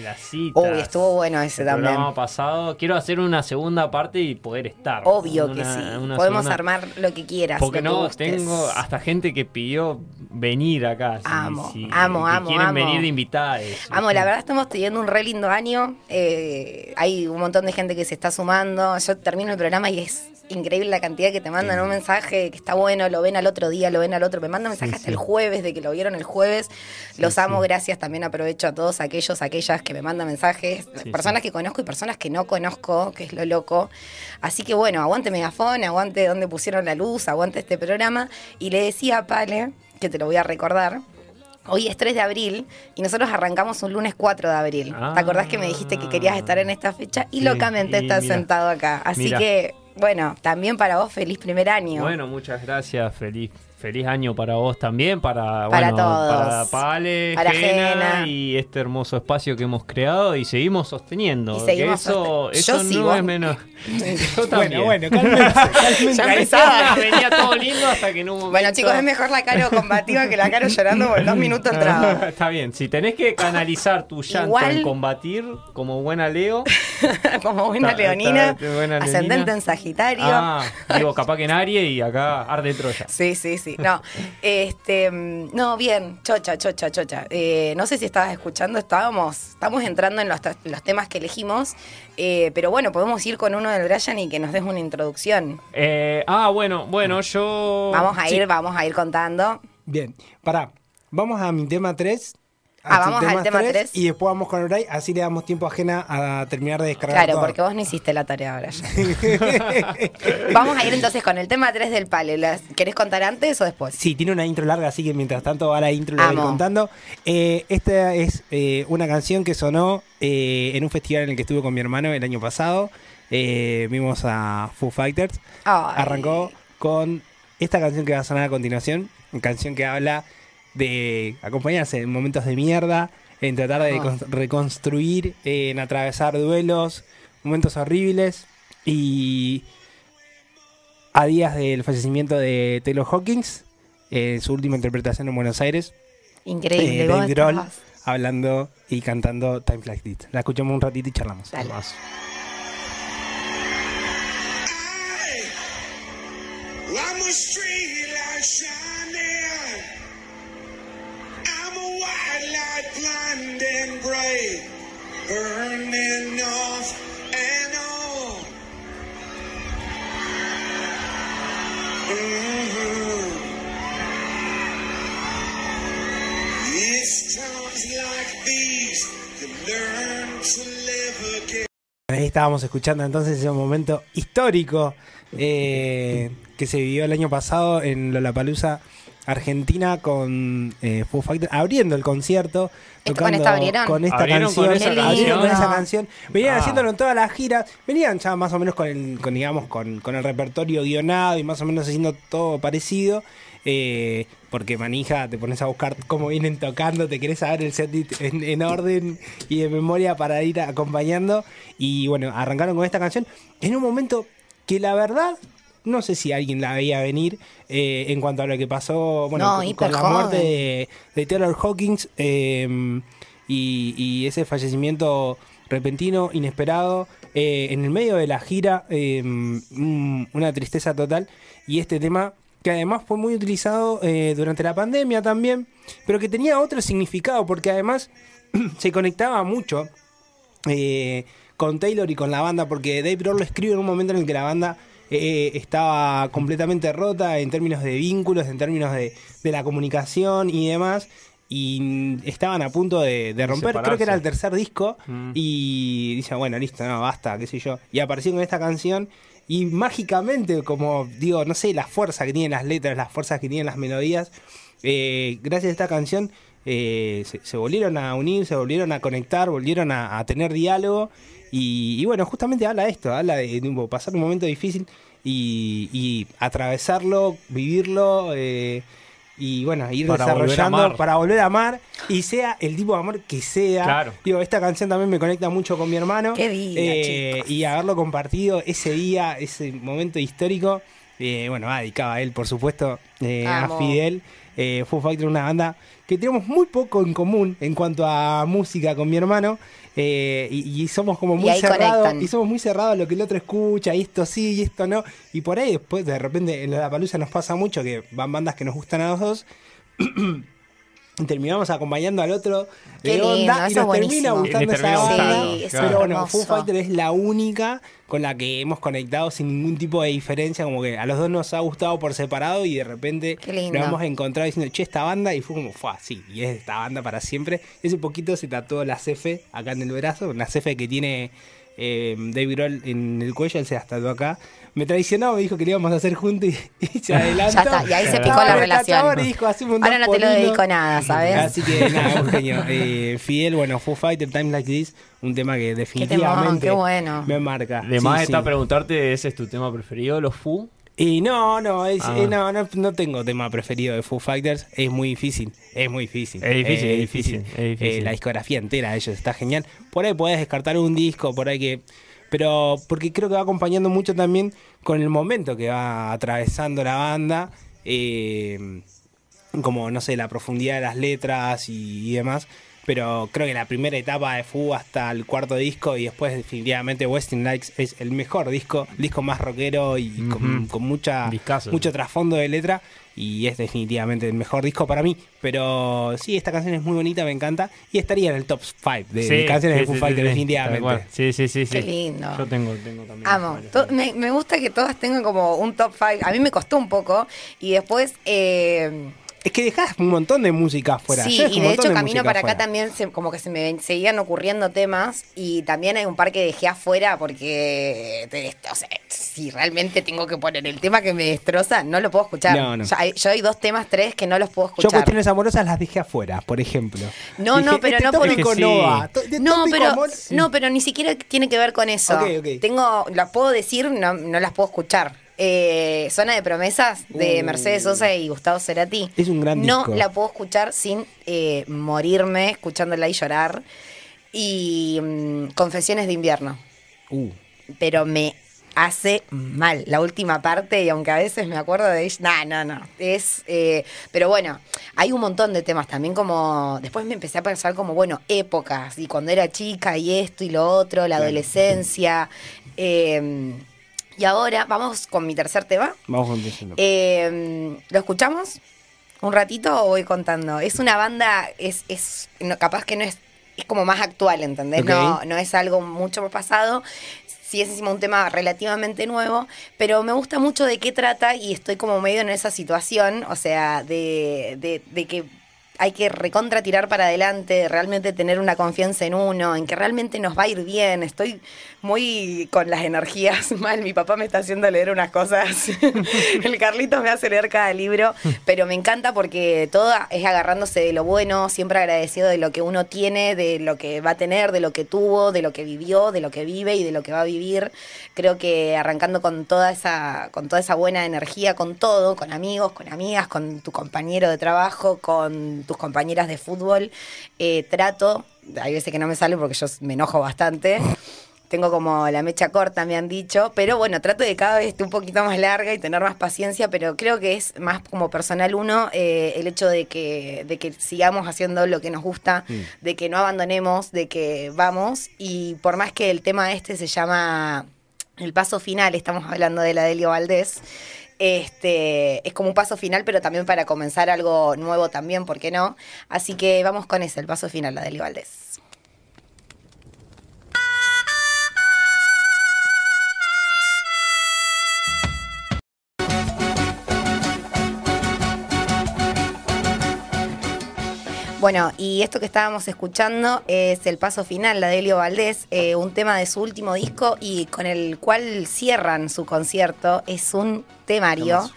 D: Las citas.
A: Uy, estuvo bueno ese
D: el
A: también.
D: programa pasado. Quiero hacer una segunda parte y poder estar.
A: Obvio que sí. Podemos
D: segunda-
A: armar lo que quieras.
D: Porque no, tengo hasta gente que pidió venir acá. si-
A: Amo,
D: si-
A: amo,
D: que
A: amo,
D: Quieren
A: amo.
D: venir de invitados.
A: Amo, la verdad estamos teniendo un re lindo año. Eh, hay un montón de gente que se está sumando. Yo termino el programa y es increíble la cantidad que te mandan un mensaje que está bueno, lo ven al otro día, lo ven al otro. Me mandan mensajes hasta el jueves de que lo vieron el jueves. Los amo, gracias. También aprovecho a todos aquellos, aquellas que me mandan mensajes. Personas que conozco y personas que no conozco, que es lo loco. Así que bueno, aguante Megafón, aguante donde pusieron la luz, aguante este programa. Y le decía a Pale, que te lo voy a recordar. Hoy es 3 de abril y nosotros arrancamos un lunes 4 de abril.
D: Ah.
A: ¿Te acordás que me dijiste que querías estar en esta fecha? Y
D: Sí,
A: locamente
D: y
A: estás
D: mira,
A: sentado acá. Así
D: mira.
A: que, bueno, también para vos feliz primer año.
D: Bueno, muchas gracias. Feliz feliz año para vos también, para,
A: Para
D: bueno,
A: todos.
D: para Pale,
A: Para
D: Gena. y este hermoso espacio que hemos creado y seguimos sosteniendo.
A: Y seguimos
D: eso,
A: sosten-
D: eso no
A: vos-
D: es menos. <laughs> Yo también.
B: Bueno, bueno, cálmense, cálmense. <laughs>
A: Ya empezaba.
D: venía todo lindo hasta que en un momento...
A: Bueno, chicos, es mejor la Caro combativa que la Caro llorando por dos minutos entraba. <laughs>
D: Está bien, si tenés que canalizar tu llanto
A: Igual-
D: en combatir como buena Leo.
A: Como buena
D: Está-
A: leonina,
D: está- buena
A: ascendente
D: leonina.
A: en Sagitario.
D: Ah, digo, capaz que en Aries y acá arde Troya.
A: Sí, sí, sí. No, este, mm, no, bien, chocha, chocha, chocha. Eh, no sé si estabas escuchando, estábamos, estamos entrando en los, los temas que elegimos, eh, pero bueno, podemos ir con uno del Brian y que nos des una introducción.
D: Eh, ah, bueno, bueno, yo.
A: Vamos a
D: sí.
A: ir, vamos a ir contando.
B: Bien, pará. Vamos a mi tema 3.
A: Ah, vamos al tema tres.
B: Y después vamos con Oray, así le damos tiempo ajena a terminar de descargar.
A: Claro,
B: todo.
A: porque vos no hiciste la tarea, Brian. <laughs> vamos a ir entonces con el tema 3 del pale. ¿Las- ¿Querés contar antes o después?
B: Sí, tiene una intro larga, así que mientras tanto va la intro la voy contando. Eh, esta es eh, una canción que sonó eh, en un festival en el que estuve con mi hermano el año pasado. Vimos a Foo Fighters.
A: Ay.
B: Arrancó con esta canción que va a sonar a continuación. Canción que habla de acompañarse en momentos de mierda, en tratar de
A: Ah.
B: cons- reconstruir, en atravesar duelos, momentos horribles. Y a días del fallecimiento de Taylor Hawkins, eh, su última interpretación en Buenos Aires,
A: Increíble.
B: eh, Dave Grohl hablando y cantando Times Like This. La escuchamos un ratito y charlamos.
A: Dale.
D: Más.
E: I'm
B: Ahí estábamos escuchando entonces ese momento histórico eh, que se vivió el año pasado en Lollapalooza, Argentina, con eh, Foo Fighters, abriendo el concierto.
A: ¿Esto con
B: tocando
A: esta abrieron?
B: con esta
D: Abrieron
B: canción.
D: con esa
B: abrieron
A: canción.
B: con esa canción. Venían
D: Ah.
B: haciéndolo en todas las giras. Venían ya más o menos con el, con, digamos, con, con el repertorio guionado y más o menos haciendo todo parecido. eh, porque manija, te pones a buscar cómo vienen tocando, te querés saber el set en, en orden y de memoria para ir acompañando. Y bueno, arrancaron con esta canción en un momento que la verdad, no sé si alguien la veía venir eh, en cuanto a lo que pasó bueno,
A: No,
B: con, la
A: joven.
B: muerte de, de Taylor Hawkins eh, y, y ese fallecimiento repentino, inesperado, eh, en el medio de la gira, mm, una tristeza total. Y este tema que además fue muy utilizado eh, durante la pandemia también, pero que tenía otro significado, porque además <clears throat> se conectaba mucho con Taylor y con la banda, porque Dave Grohl lo escribe en un momento en el que la banda eh, estaba completamente rota en términos de vínculos, en términos de, de la comunicación y demás. Y estaban a punto de, de romper, creo que era el tercer disco.
D: Mm.
B: Y dice, bueno, listo, no, basta, qué sé yo. Y apareció con esta canción. Y mágicamente, como digo, no sé, la fuerza que tienen las letras, las fuerzas que tienen las melodías, eh, gracias a esta canción eh, se, se volvieron a unir, se volvieron a conectar, volvieron a, a tener diálogo. Y, y bueno, justamente habla de esto, habla de, pasar un momento difícil y, y atravesarlo, vivirlo. eh, y bueno, ir
D: Para
B: desarrollando para volver a amar y sea el tipo de amor que sea.
D: Claro.
B: Digo, esta canción también me conecta mucho con mi hermano.
A: Qué vida,
B: Eh, y haberlo compartido ese día, ese momento histórico. eh, bueno, va dedicado a él, por supuesto, eh, a. Fidel. Eh, Foo Fighters, una banda que tenemos muy poco en común en cuanto a música con mi hermano. eh, y, y somos como muy cerrados. Y somos muy cerrados a lo que el otro escucha, y esto sí, y esto no. Y por ahí después, de repente, en la palusa nos pasa mucho que van bandas que nos gustan a los dos. <clears throat> terminamos acompañando al otro
A: Qué
B: de
A: lindo,
B: onda y nos termina gustando esa banda.
A: Sí,
D: claro.
B: Pero bueno. Foo Fighter es la única con la que hemos conectado sin ningún tipo de diferencia, como que a los dos nos ha gustado por separado y de repente nos hemos encontrado diciendo, che, esta banda, y fue como, fue así, y es esta banda para siempre. Ese poquito se tatuó la CF acá en el brazo, una CF que tiene eh, David Grohl en el cuello, él se las tatuó acá. Me traicionó, me dijo que lo íbamos a hacer juntos y, y se adelantó.
A: Ya está, y ahí se
D: picó
A: la
B: el
A: relación.
B: tatuador y dijo, "Haceme un
A: Ahora no te lo
B: por uno".
A: dedico nada, ¿sabes?
B: Así que nada, un genio. Eh, Fidel, bueno, Foo Fighter, Time Like This, un tema que definitivamente
A: qué bueno.
B: me marca.
D: De
B: Sí,
D: más
B: sí.
D: está preguntarte, ¿ese es tu tema preferido, los Fu?
B: Y no, no, es-
D: Ah.
B: eh, no, no, no tengo tema preferido de Foo Fighters. Es muy difícil, es muy difícil.
D: Es difícil,
B: Eh,
D: es difícil, es difícil.
B: Eh, la discografía entera de ellos está genial. Por ahí podés descartar un disco, por ahí que... Pero porque creo que va acompañando mucho también con el momento que va atravesando la banda. eh, como, no sé, la profundidad de las letras y, y demás. Pero creo que la primera etapa de Fu hasta el cuarto disco y después definitivamente Westing Lights es el mejor disco, el disco más rockero y con, mucha, mucho trasfondo de letra y es definitivamente el mejor disco para mí. Pero sí, esta canción es muy bonita, me encanta y estaría en el top 5 de, de canciones de Foo Fighters definitivamente.
D: Sí, sí, sí, sí.
A: Qué lindo.
D: Yo tengo, tengo también.
A: Amo. me, me gusta que todas tengan como un top 5. A mí me costó un poco. Y después. Eh,
B: Es que dejás un montón de música afuera.
A: sí,
B: Yo
A: y de hecho, camino para acá también, se- como que se me seguían ocurriendo temas. Y también hay un par que dejé afuera porque. te- o sea, si realmente tengo que poner el tema que me destroza, no lo puedo escuchar.
B: No, no.
A: Ya hay- yo hay dos temas, tres que no los puedo
B: Yo
A: escuchar.
B: cuestiones amorosas las dejé afuera, por ejemplo.
A: No, no, pero
B: este
A: no por-
D: que
B: no
D: sí.
A: pero,
B: amor-
A: no, pero ni siquiera tiene que ver con eso.
B: Ok, ok.
A: Tengo, las puedo decir, no, no las puedo escuchar. Eh, Zona de promesas de. Mercedes Sosa y Gustavo Cerati.
B: Es un gran
A: No
B: disco.
A: la puedo escuchar sin eh, morirme escuchándola y llorar. Y mm, Confesiones de invierno.
B: Uh,
A: Pero me hace mal la última parte y aunque a veces me acuerdo de ella, no, no, no, es, eh, pero bueno, hay un montón de temas también como, después me empecé a pensar como, bueno, épocas y cuando era chica y esto y lo otro, la adolescencia. eh, y ahora vamos con mi tercer tema.
B: Vamos con.
A: Eh, ¿Lo escuchamos? ¿Un ratito o voy contando? Es una banda, es, es no, capaz que no es, es como más actual, ¿entendés? No, no es algo mucho más pasado. Sí es encima un tema relativamente nuevo, pero me gusta mucho de qué trata y estoy como medio en esa situación, o sea, de, de, de que hay que recontra tirar para adelante, realmente tener una confianza en uno, en que realmente nos va a ir bien. Estoy muy con las energías <laughs> mal. Mi papá me está haciendo leer unas cosas. <laughs> El Carlitos me hace leer cada libro, pero me encanta porque todo es agarrándose de lo bueno, siempre agradecido de lo que uno tiene, de lo que va a tener, de lo que tuvo, de lo que vivió, de lo que vive y de lo que va a vivir. Creo que arrancando con toda esa, con toda esa buena energía, con todo, con amigos, con amigas, con tu compañero de trabajo, con tus compañeras de fútbol, eh, trato, hay veces que no me sale porque yo me enojo bastante. Tengo como la mecha corta, me han dicho, pero bueno, trato de cada vez esté un poquito más larga y tener más paciencia, pero creo que es más como personal uno eh, el hecho de que, de que sigamos haciendo lo que nos gusta, de que no abandonemos, de que vamos, y por más que el tema este se llama el paso final, estamos hablando de la Delio Valdés, este, es como un paso final, pero también para comenzar algo nuevo también, ¿por qué no? Así que vamos con ese, el paso final, la Delio Valdés. Bueno, y esto que estábamos escuchando es el paso final, la de Elio Valdés, eh, un tema de su último disco y con el cual cierran su concierto. Es un temario.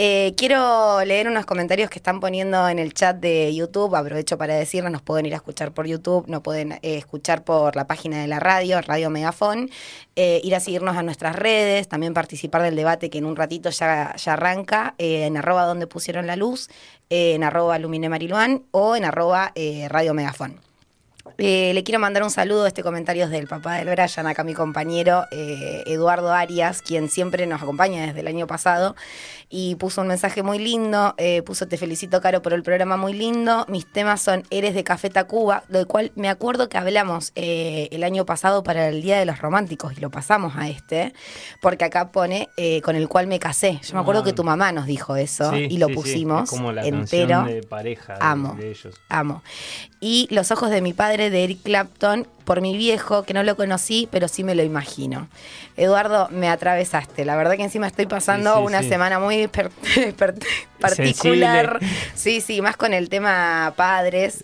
A: Eh, quiero leer unos comentarios que están poniendo en el chat de YouTube. Aprovecho para decirles, nos pueden ir a escuchar por YouTube, nos pueden eh, escuchar por la página de la radio, Radio Megafón, eh, ir a seguirnos a nuestras redes, también participar del debate que en un ratito ya, ya arranca, eh, en arroba donde pusieron la luz, en arroba Lumine Mariluán o en arroba Radio Megafón. Le quiero mandar un saludo, este comentario es del papá del Brian, acá mi compañero Eduardo Arias, quien siempre nos acompaña desde el año pasado y puso un mensaje muy lindo, eh, puso te felicito Caro por el programa muy lindo, mis temas son Eres de Café Tacuba, del cual me acuerdo que hablamos eh, el año pasado para el Día de los Románticos y lo pasamos a este, porque acá pone eh, con el cual me casé, yo me acuerdo
D: Ah.
A: que tu mamá nos dijo eso
D: Sí,
A: y lo
D: sí,
A: pusimos
D: como la
A: entero.
D: de pareja de-
A: Amo.
D: de ellos.
A: Amo. Y Los ojos de mi padre de Eric Clapton por mi viejo, que no lo conocí, pero sí me lo imagino. Eduardo, me atravesaste. La verdad que encima estoy pasando
D: Sí, sí,
A: una
D: sí.
A: semana muy <laughs> particular.
D: Sensible.
A: Sí, sí, más con el tema padres.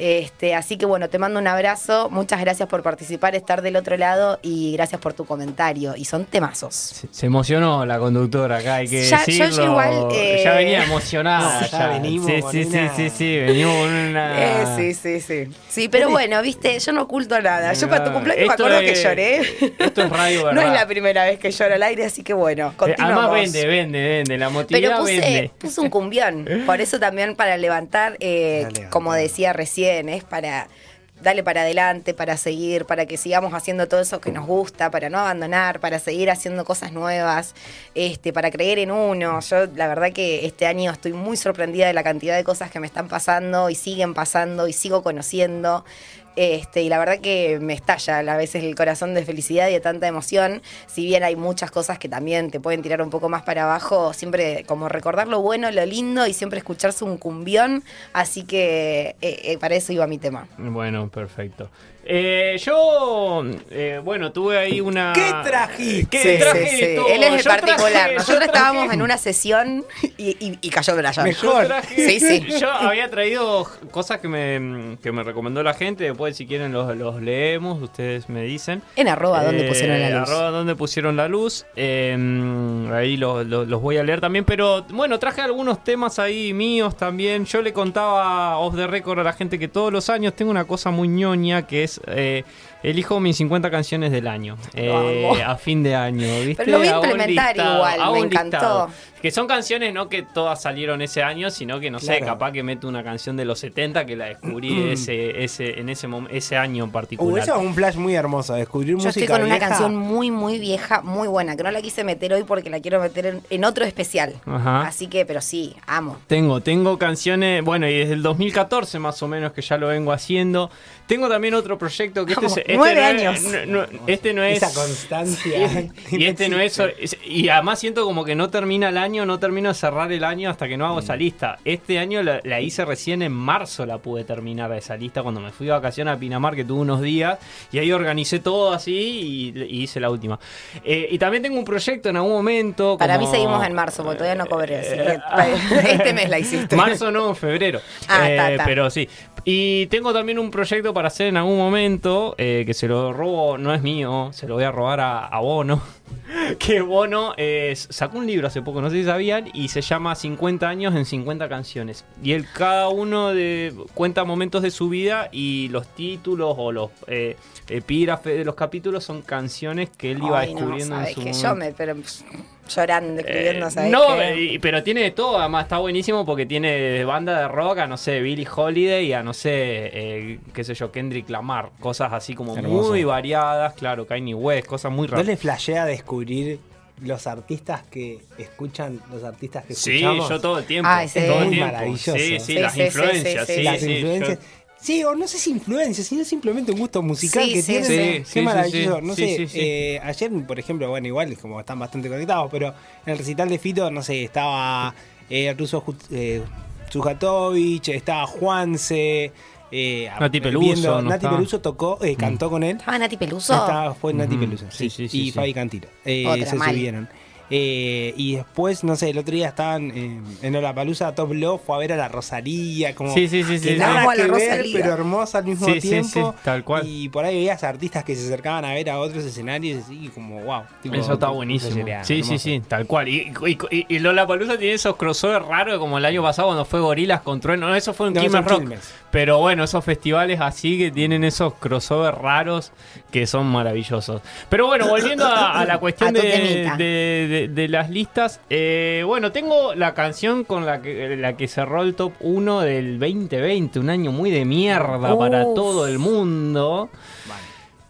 A: Este, así que bueno, te mando un abrazo. Muchas gracias por participar, estar del otro lado y gracias por tu comentario. Y son temazos.
D: Se, se emocionó la conductora acá, hay que
A: Ya- yo ya
D: decirlo.
A: igual, eh,
D: Ya venía emocionada. <laughs>
B: No, ya venimos
D: Sí,
B: con
D: sí, sí,
B: una-
D: sí, sí, venimos con una... <laughs>
A: Eh, sí, sí, sí. Sí, pero bueno, viste, yo no oculto nada. Yo para tu cumpleaños me
D: Esto
A: acuerdo que
D: es-
A: lloré.
D: esto es radio <laughs>
A: No es
D: verdad.
A: la primera vez que lloro al aire, así que bueno,
D: Eh,
A: continuamos.
D: Además vende, vende, vende. La
A: Pero
D: motividad
A: puse,
D: vende.
A: puse un cumbión. Por eso también para levantar, eh,
B: Para levantar.
A: como decía recién, es para darle para adelante, para seguir, para que sigamos haciendo todo eso que nos gusta, para no abandonar, para seguir haciendo cosas nuevas, este, para creer en uno. Yo la verdad que este año estoy muy sorprendida de la cantidad de cosas que me están pasando y siguen pasando y sigo conociendo. Este, y la verdad que me estalla a veces el corazón de felicidad y de tanta emoción. Si bien hay muchas cosas que también te pueden tirar un poco más para abajo, siempre como recordar lo bueno, lo lindo y siempre escucharse un cumbión. Así que eh, eh, para eso iba mi tema.
D: Bueno, perfecto. Eh, yo, eh, bueno, tuve ahí una...
B: ¿Qué trajiste?
D: ¿Qué
A: Sí,
D: traje
A: sí,
D: de
A: sí.
D: todo?
A: Él es el
D: Yo
A: particular. Nosotros
D: traje-
A: estábamos en una sesión y, y- y cayó Brian.
D: Yo
B: Mejor.
D: traje-
A: Sí, sí. <laughs>
D: Yo había traído cosas que me, que me recomendó la gente. Después, si quieren, los, los leemos. Ustedes me dicen.
A: En arroba, donde
D: Eh,
A: pusieron la luz.
D: Arroba donde pusieron la luz. Eh, ahí lo- lo- los voy a leer también. Pero bueno, traje algunos temas ahí míos también. Yo le contaba off the record a la gente que todos los años tengo una cosa muy ñoña que es es eh, elijo mis 50 canciones del año eh, a fin de año, ¿viste?
A: Pero lo voy a implementar
D: listado,
A: igual, me encantó.
D: listado. Que son canciones no que todas salieron ese año, sino que no sé, capaz que meto una canción de los 70 que la descubrí <clears throat> ese, ese, en ese, ese año en
B: Uh,
D: particular.
B: eso es un flash muy hermoso, descubrir
A: Yo
B: música
A: estoy con una canción muy, muy vieja, muy buena, que no la quise meter hoy porque la quiero meter en, en otro especial.
D: Ajá.
A: Así que, pero sí, amo.
D: Tengo, tengo canciones, bueno, y desde el 2014 más o menos que ya lo vengo haciendo. Tengo también otro proyecto que este, es- este
A: nueve
D: no es-
A: años.
D: no- no- este no es...
B: Esa constancia. <laughs>
D: Y este no es, es- Y además siento como que no termina el año, no termino de cerrar el año hasta que no hago esa lista. Este año la, la hice recién en marzo, la pude terminar esa lista cuando me fui de vacaciones a Pinamar, que tuve unos días. Y ahí organicé todo así y, y hice la última. Eh, y también tengo un proyecto en algún momento.
A: Para mí seguimos en marzo, porque todavía no cobré. Así que
D: Eh, <laughs>
A: este mes la hiciste.
D: Marzo no, en febrero.
A: Ah,
D: Eh,
A: ta, ta.
D: Pero sí. Y tengo también un proyecto para hacer en algún momento, eh, que se lo robo, no es mío, se lo voy a robar a, a Bono. <laughs> Que Bono eh, sacó un libro hace poco, no sé si sabían, y se llama 50 años en 50 canciones. Y él cada uno de, cuenta momentos de su vida y los títulos o los eh, epígrafes de los capítulos son canciones que él iba
A: Ay, no,
D: descubriendo en
A: sabes
D: su
A: que
D: momento.
A: yo me, pero llorando, escribiendo,
D: Eh,
A: ¿sabes
D: no, y- pero tiene de todo, además está buenísimo porque tiene de banda de rock a, no sé, Billie Holiday, a, no sé, eh, qué sé yo, Kendrick Lamar, cosas así como
B: Hermoso.
D: muy variadas, claro, Kanye West, cosas muy
B: ¿No
D: raras.
B: le flashea descubrir los artistas que escuchan, los artistas que
D: Sí,
B: escuchamos?
D: yo todo el tiempo,
A: sí.
D: todo el tiempo.
B: maravilloso.
D: Sí, sí,
A: Sí,
D: las
A: sí, sí,
D: influencias,
A: sí,
D: sí,
A: sí.
B: las
D: sí,
B: influencias.
D: yo-
B: Sí, o no sé si influencias, sino simplemente un gusto musical
A: Sí,
B: que
A: sí,
B: tienen.
A: sí.
B: Qué
D: Sí, sí,
B: maravilloso.
D: sí,
B: no
D: sí,
B: sé,
D: sí, sí.
B: eh, ayer, por ejemplo, bueno, igual como están bastante conectados, pero en el recital de Fito, no sé, estaba eh, Russo Ju- eh, Sujatovic, estaba Juanse. Eh,
D: Nati Peluso,
B: viendo-
D: ¿no
B: Nati?
D: Mm.
B: Peluso tocó, eh, cantó con él.
A: ¿Estaba Nati Peluso?
B: Estaba- fue Nati
D: Ujú.
B: Peluso, sí,
D: Sí, sí, sí,
B: y
D: sí.
B: Fabi Cantilo. Eh,
A: Otra,
B: se
A: mal.
B: subieron. Eh, y después, no sé, el otro día estaban eh, en Olapalooza, Top Love, fue a ver a la Rosalía, como
D: Sí, sí, sí,
B: que
D: sí,
B: nada
A: la
B: que ver,
A: Rosalía.
B: pero hermosa al mismo
D: Sí, sí,
B: tiempo.
D: sí, tal cual.
B: Y por ahí veías artistas que se acercaban a ver a otros escenarios y como, wow. tipo,
D: Eso está buenísimo.
B: sería
D: Sí, sí,
B: hermoso.
D: sí, tal cual. Y, y, y Lola Palusa tiene esos crossovers raros como el año pasado cuando fue Gorilas con Trueno. No, eso fue un
B: No, son
D: Rock. Pero bueno, esos festivales así que tienen esos crossovers raros que son maravillosos. Pero bueno, volviendo a, a la cuestión
A: A
D: de- de- de las listas. eh, bueno, tengo la canción con la que, la que cerró el top 1 del 2020. Un año muy de mierda para todo el mundo.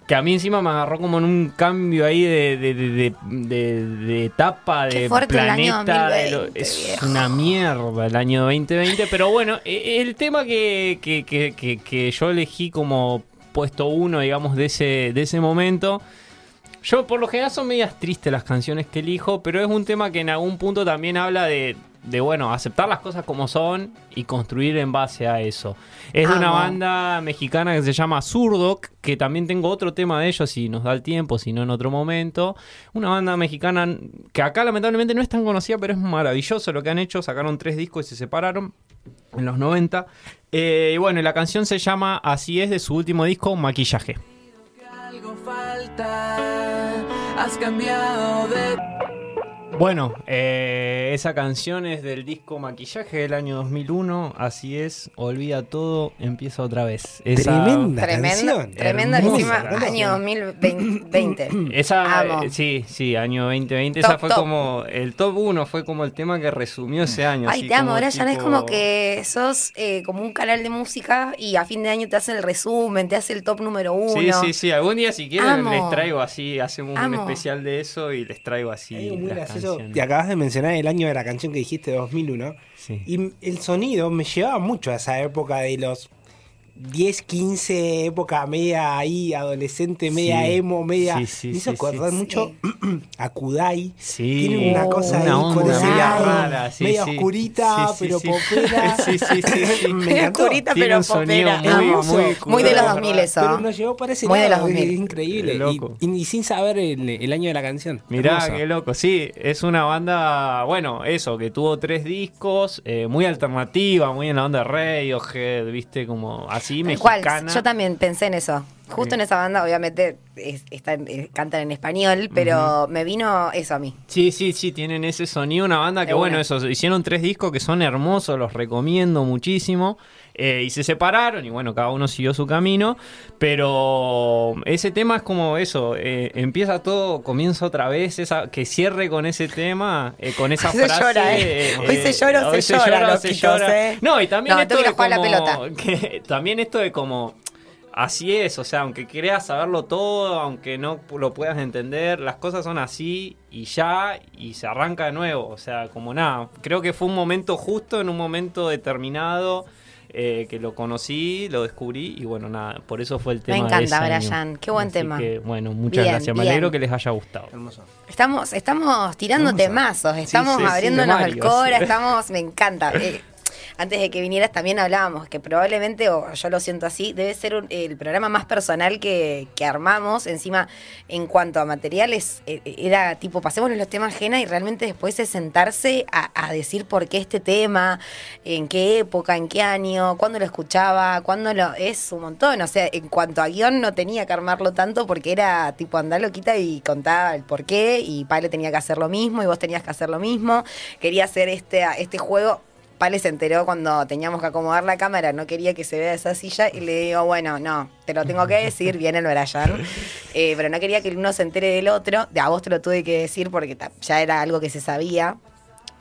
D: Que a mí encima me agarró como en un cambio ahí de, de, de, de- de- de etapa,
A: Qué
D: de
A: fuerte el año
D: planeta. de lo-
A: 2020,
D: es una mierda el año 2020. Pero bueno, e- el tema que, que, que- que- que yo elegí como puesto uno, digamos, de ese, de ese momento. Yo por lo general son medias tristes las canciones que elijo, pero es un tema que en algún punto también habla de, de, bueno, aceptar las cosas como son y construir en base a eso. Es de una
A: Amo.
D: banda mexicana que se llama Zurdo, que también tengo otro tema de ellos si nos da el tiempo, si no en otro momento. Una banda mexicana que acá lamentablemente no es tan conocida, pero es maravilloso lo que han hecho. Sacaron tres discos y se separaron en los 90. Eh, y bueno, la canción se llama Así es de su último disco, Maquillaje.
F: Falta, has cambiado de
D: Bueno, eh, esa canción es del disco Maquillaje del año 2001. Así es, olvida todo, empieza otra vez. Esa,
B: Tremenda
A: Tremenda,
B: canción.
A: tremenda
D: hermosa
A: encima, año 2020. <coughs>
D: Esa,
A: Amo.
D: eh, sí, sí, año 2020.
A: Top,
D: esa fue
A: top.
D: como, el top 1 fue como el tema que resumió ese año.
A: Ay,
D: así
A: te amo,
D: como
A: ahora ya no es
D: tipo-
A: como que sos eh, como un canal de música y a fin de año te hace el resumen, te hace el top número uno.
D: Sí, sí, sí. Algún día si quieren
A: Amo.
D: les traigo así, hacemos un
A: Amo.
D: especial de eso y les traigo así
B: Hay algo muy
D: las
B: gracioso.
D: Canciones.
B: Te acabas de mencionar el año de la canción que dijiste, 2001.
D: Sí.
B: Y el sonido me llevaba mucho a esa época de los 10, 15, época media ahí, adolescente, media
D: Sí.
B: emo, media.
D: Sí, sí,
B: me hizo
D: sí,
B: acordar
A: sí.
B: mucho <clears throat> a Kudai.
D: Sí.
B: Tiene una cosa ahí
D: Una
B: con
D: onda
B: ese
D: media
B: lado,
D: rara, sí,
B: media
D: sí.
B: oscurita,
D: Sí, sí,
B: pero
D: sí.
B: popera. <laughs>
D: Sí, sí, sí, sí. <laughs>
B: me
A: oscurita, pero popera.
D: muy, muy
A: Muy de los
D: Kudai.
A: 2000 eso.
B: Pero nos llevó para ese
A: Muy de
B: lado,
A: los
B: es
A: 2000.
B: increíble.
D: Loco.
B: Y, y sin saber el, el año de la canción.
D: Mirá,
B: Hermoso.
D: qué loco. Sí, es una banda, bueno, eso, que tuvo tres discos, eh, muy alternativa, muy en la onda de Radiohead, viste, como así,
A: cual, yo también pensé en eso. Justo en esa banda, obviamente, es- están- eh, cantan en español, pero me vino eso a mí.
D: Sí, sí, sí, tienen ese sonido, una banda que bueno, eso, hicieron tres discos que son hermosos, los recomiendo muchísimo. eh, y se separaron y bueno, cada uno siguió su camino, pero ese tema es como eso, eh, empieza todo, comienza otra vez, esa, que cierre con ese tema, eh, con esa <laughs>
A: Se
D: frase.
A: llora, ¿eh? Hoy se llora
D: hoy
A: se llora,
D: llora o se llora. No, y también
A: No,
D: esto de
A: la
D: que- también esto de como así es, o sea, aunque creas saberlo todo, aunque no lo puedas entender, las cosas son así y ya, y se arranca de nuevo, o sea, como nada, creo que fue un momento justo, en un momento determinado, eh, que lo conocí, lo descubrí, y bueno, nada, por eso fue el tema. de
A: encanta,
D: ese año.
A: Brian, qué buen
D: Así
A: tema.
D: que, bueno, muchas
A: Bien,
D: gracias, me
A: bien.
D: alegro que les haya gustado.
B: Hermoso.
A: Estamos, estamos tirando
B: Hermoso.
A: temazos, estamos
D: sí, sí,
A: abriéndonos
D: de
A: el cora, estamos, me encanta. Eh, <laughs> antes de que vinieras también hablábamos que probablemente, o yo lo siento así, debe ser un- el programa más personal que, que armamos. Encima, en cuanto a materiales, eh, era tipo, pasémonos los temas ajena y realmente después es sentarse a, a decir por qué este tema, en qué época, en qué año, cuándo lo escuchaba, cuándo lo... Es un montón. O sea, en cuanto a guion no tenía que armarlo tanto porque era tipo andar loquita y contaba el por qué y Pale tenía que hacer lo mismo y vos tenías que hacer lo mismo. Quería hacer este, este juego. Pale se enteró cuando teníamos que acomodar la cámara, no quería que se vea esa silla y le digo, bueno, no, te lo tengo que decir, viene el Brian. Eh, pero no quería que el uno se entere del otro, de a vos te lo tuve que decir porque ya era algo que se sabía.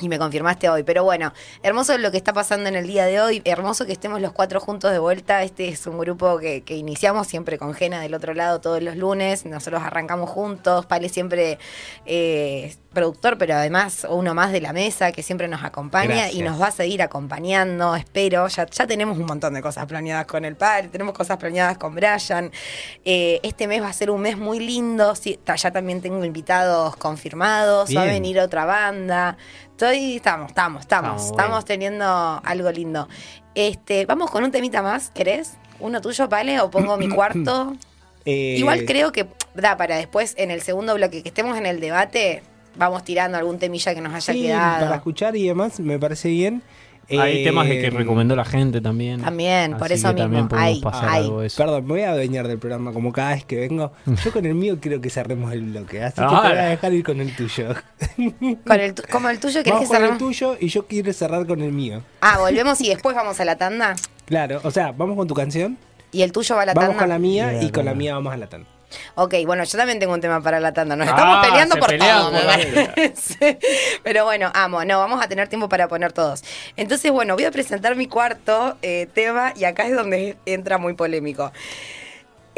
A: Y me confirmaste hoy. Pero bueno, hermoso lo que está pasando en el día de hoy. Hermoso que estemos los cuatro juntos de vuelta. Este es un grupo que, que iniciamos siempre con Jena del otro lado todos los lunes. Nosotros arrancamos juntos. Pale siempre eh, productor, pero además uno más de la mesa que siempre nos acompaña y nos va a seguir acompañando. Espero. Ya, ya tenemos un montón de cosas planeadas con el Pale. Tenemos cosas planeadas con Brian. Eh, este mes va a ser un mes muy lindo. Sí, ya también tengo invitados confirmados. Va a venir otra banda. Estoy, estamos, estamos, estamos,
D: Estamos,
A: teniendo algo lindo. Este, vamos con un temita más, ¿querés? ¿Uno tuyo, Pale? ¿O pongo mi cuarto? <clears throat>
B: Eh,
A: Igual creo que da para después, en el segundo bloque, que estemos en el debate, vamos tirando algún temilla que nos haya
B: sí,
A: quedado.
B: para escuchar y demás, me parece bien.
D: Hay
B: Eh,
D: temas de que recomendó la gente también.
A: También, por eso
D: que también
A: mismo.
D: podemos
A: Hay,
D: pasar
A: hay.
D: algo de eso.
B: Perdón, me voy a adueñar del programa como cada vez que vengo. <laughs> Yo con el mío creo que cerremos el bloque, así que
D: Ah,
B: te voy a dejar ir con el tuyo. <laughs>
A: Con el tu- como el tuyo, ¿querés que
B: Vamos con el
A: cerremos?
B: tuyo y yo quiero cerrar con el mío.
A: Ah, volvemos y después vamos a la tanda.
B: Claro, o sea, vamos con tu canción,
A: Y el tuyo va a la
B: vamos
A: tanda.
B: con la mía y con la mía vamos a la tanda.
A: Ok, bueno, yo también tengo un tema para la tanda. Nos
D: Ah,
A: estamos peleando por todo, me. <laughs> Pero bueno, amo. No, vamos a tener tiempo para poner todos. Entonces, bueno, voy a presentar mi cuarto eh, tema y acá es donde entra muy polémico.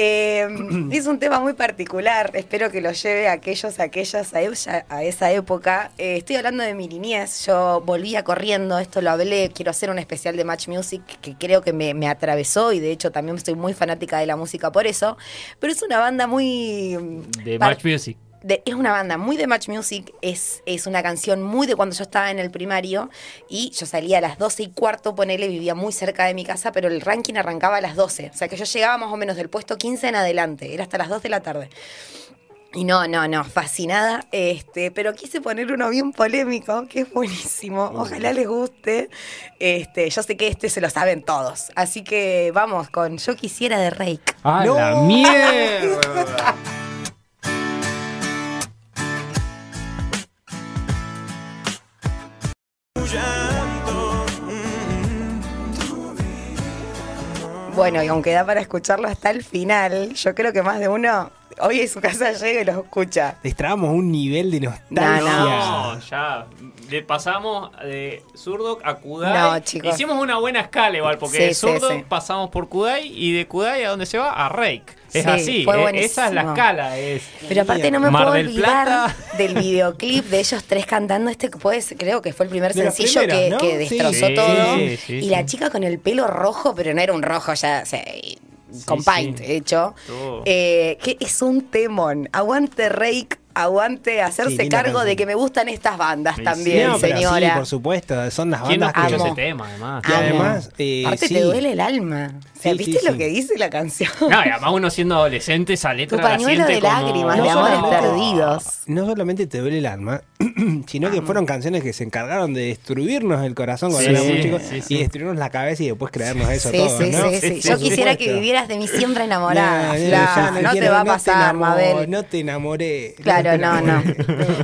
A: Eh, <clears throat> es un tema muy particular, espero que lo lleve a aquellos, a aquellas, a ella- a esa época. Eh, estoy hablando de mi niñez, yo volvía corriendo, esto lo hablé, quiero hacer un especial de Match Music que creo que me, me atravesó y de hecho también estoy muy fanática de la música por eso, pero es una banda muy...
D: De Match Music.
A: De- es una banda muy de Match Music, es, es una canción muy de cuando yo estaba en el primario y yo salía a las 12 y cuarto, ponele, vivía muy cerca de mi casa, pero el ranking arrancaba a las 12. O sea que yo llegaba más o menos del puesto 15 en adelante, era hasta las 2 de la tarde. Y no, no, no, fascinada, este, pero quise poner uno bien polémico, que es buenísimo, ojalá les guste. Este, yo sé que este se lo saben todos, así que vamos con Yo quisiera de Rake.
D: ¡Ah,
B: ¡No!
D: la mierda! <laughs>
A: Bueno, y aunque da para escucharlo hasta el final, yo creo que más de uno hoy en su casa llega y lo escucha.
B: Destrabamos un nivel de nostalgia.
D: No, ya. Le pasamos de Zurdok a Kudai.
A: No, chicos.
D: Hicimos una buena escala igual, porque
A: Sí,
D: de
A: sí,
D: Zurdok
A: sí.
D: pasamos por Kudai y de Kudai a dónde se va? A Rake. Es
A: Sí,
D: así,
A: fue
D: eh, esa es la
A: buenísimo.
D: escala. Es...
A: Pero aparte no me
D: Mar
A: puedo
D: del
A: olvidar
D: Plata.
A: del videoclip de ellos tres cantando este que puede creo que fue el primer
B: De
A: sencillo que,
B: ¿no?
A: que
B: Sí.
A: destrozó
D: Sí,
A: todo.
D: sí, sí,
A: y
D: sí.
A: la chica con el pelo rojo, pero no era un rojo ya, o sea, con
D: Sí,
A: paint
D: sí.
A: hecho. Eh, que es un temón. Aguante Rake, aguante hacerse cargo de que me gustan estas bandas
D: Sí,
A: también,
B: No,
A: señora.
B: Sí, por supuesto, son las
D: ¿Quién no
B: bandas
D: escuchó
B: que-
D: ese tema, además?
B: Y además, eh,
A: Aparte
B: sí.
A: te duele el alma. O sea,
B: Sí,
A: ¿viste
B: sí,
A: lo
B: sí.
A: que dice la canción?
D: No, y además uno siendo adolescente, esa letra
A: Tu
D: la
A: pañuelo
D: siente
A: de
D: como-
A: lágrimas,
B: No
A: de amores
B: solamente-
A: perdidos.
B: No solamente te duele el alma, <clears throat> sino que fueron canciones que se encargaron de destruirnos el corazón cuando
D: Sí,
B: éramos chicos
D: sí, sí.
B: y destruirnos la cabeza y después creernos eso
A: Sí,
B: todo,
A: sí,
B: ¿no?
A: sí, sí.
D: Sí,
A: Yo quisiera que vivieras de mí siempre enamorada.
B: No,
A: te va a pasar, Mabel.
B: No te enamoré.
A: Claro,
B: te
A: no, no.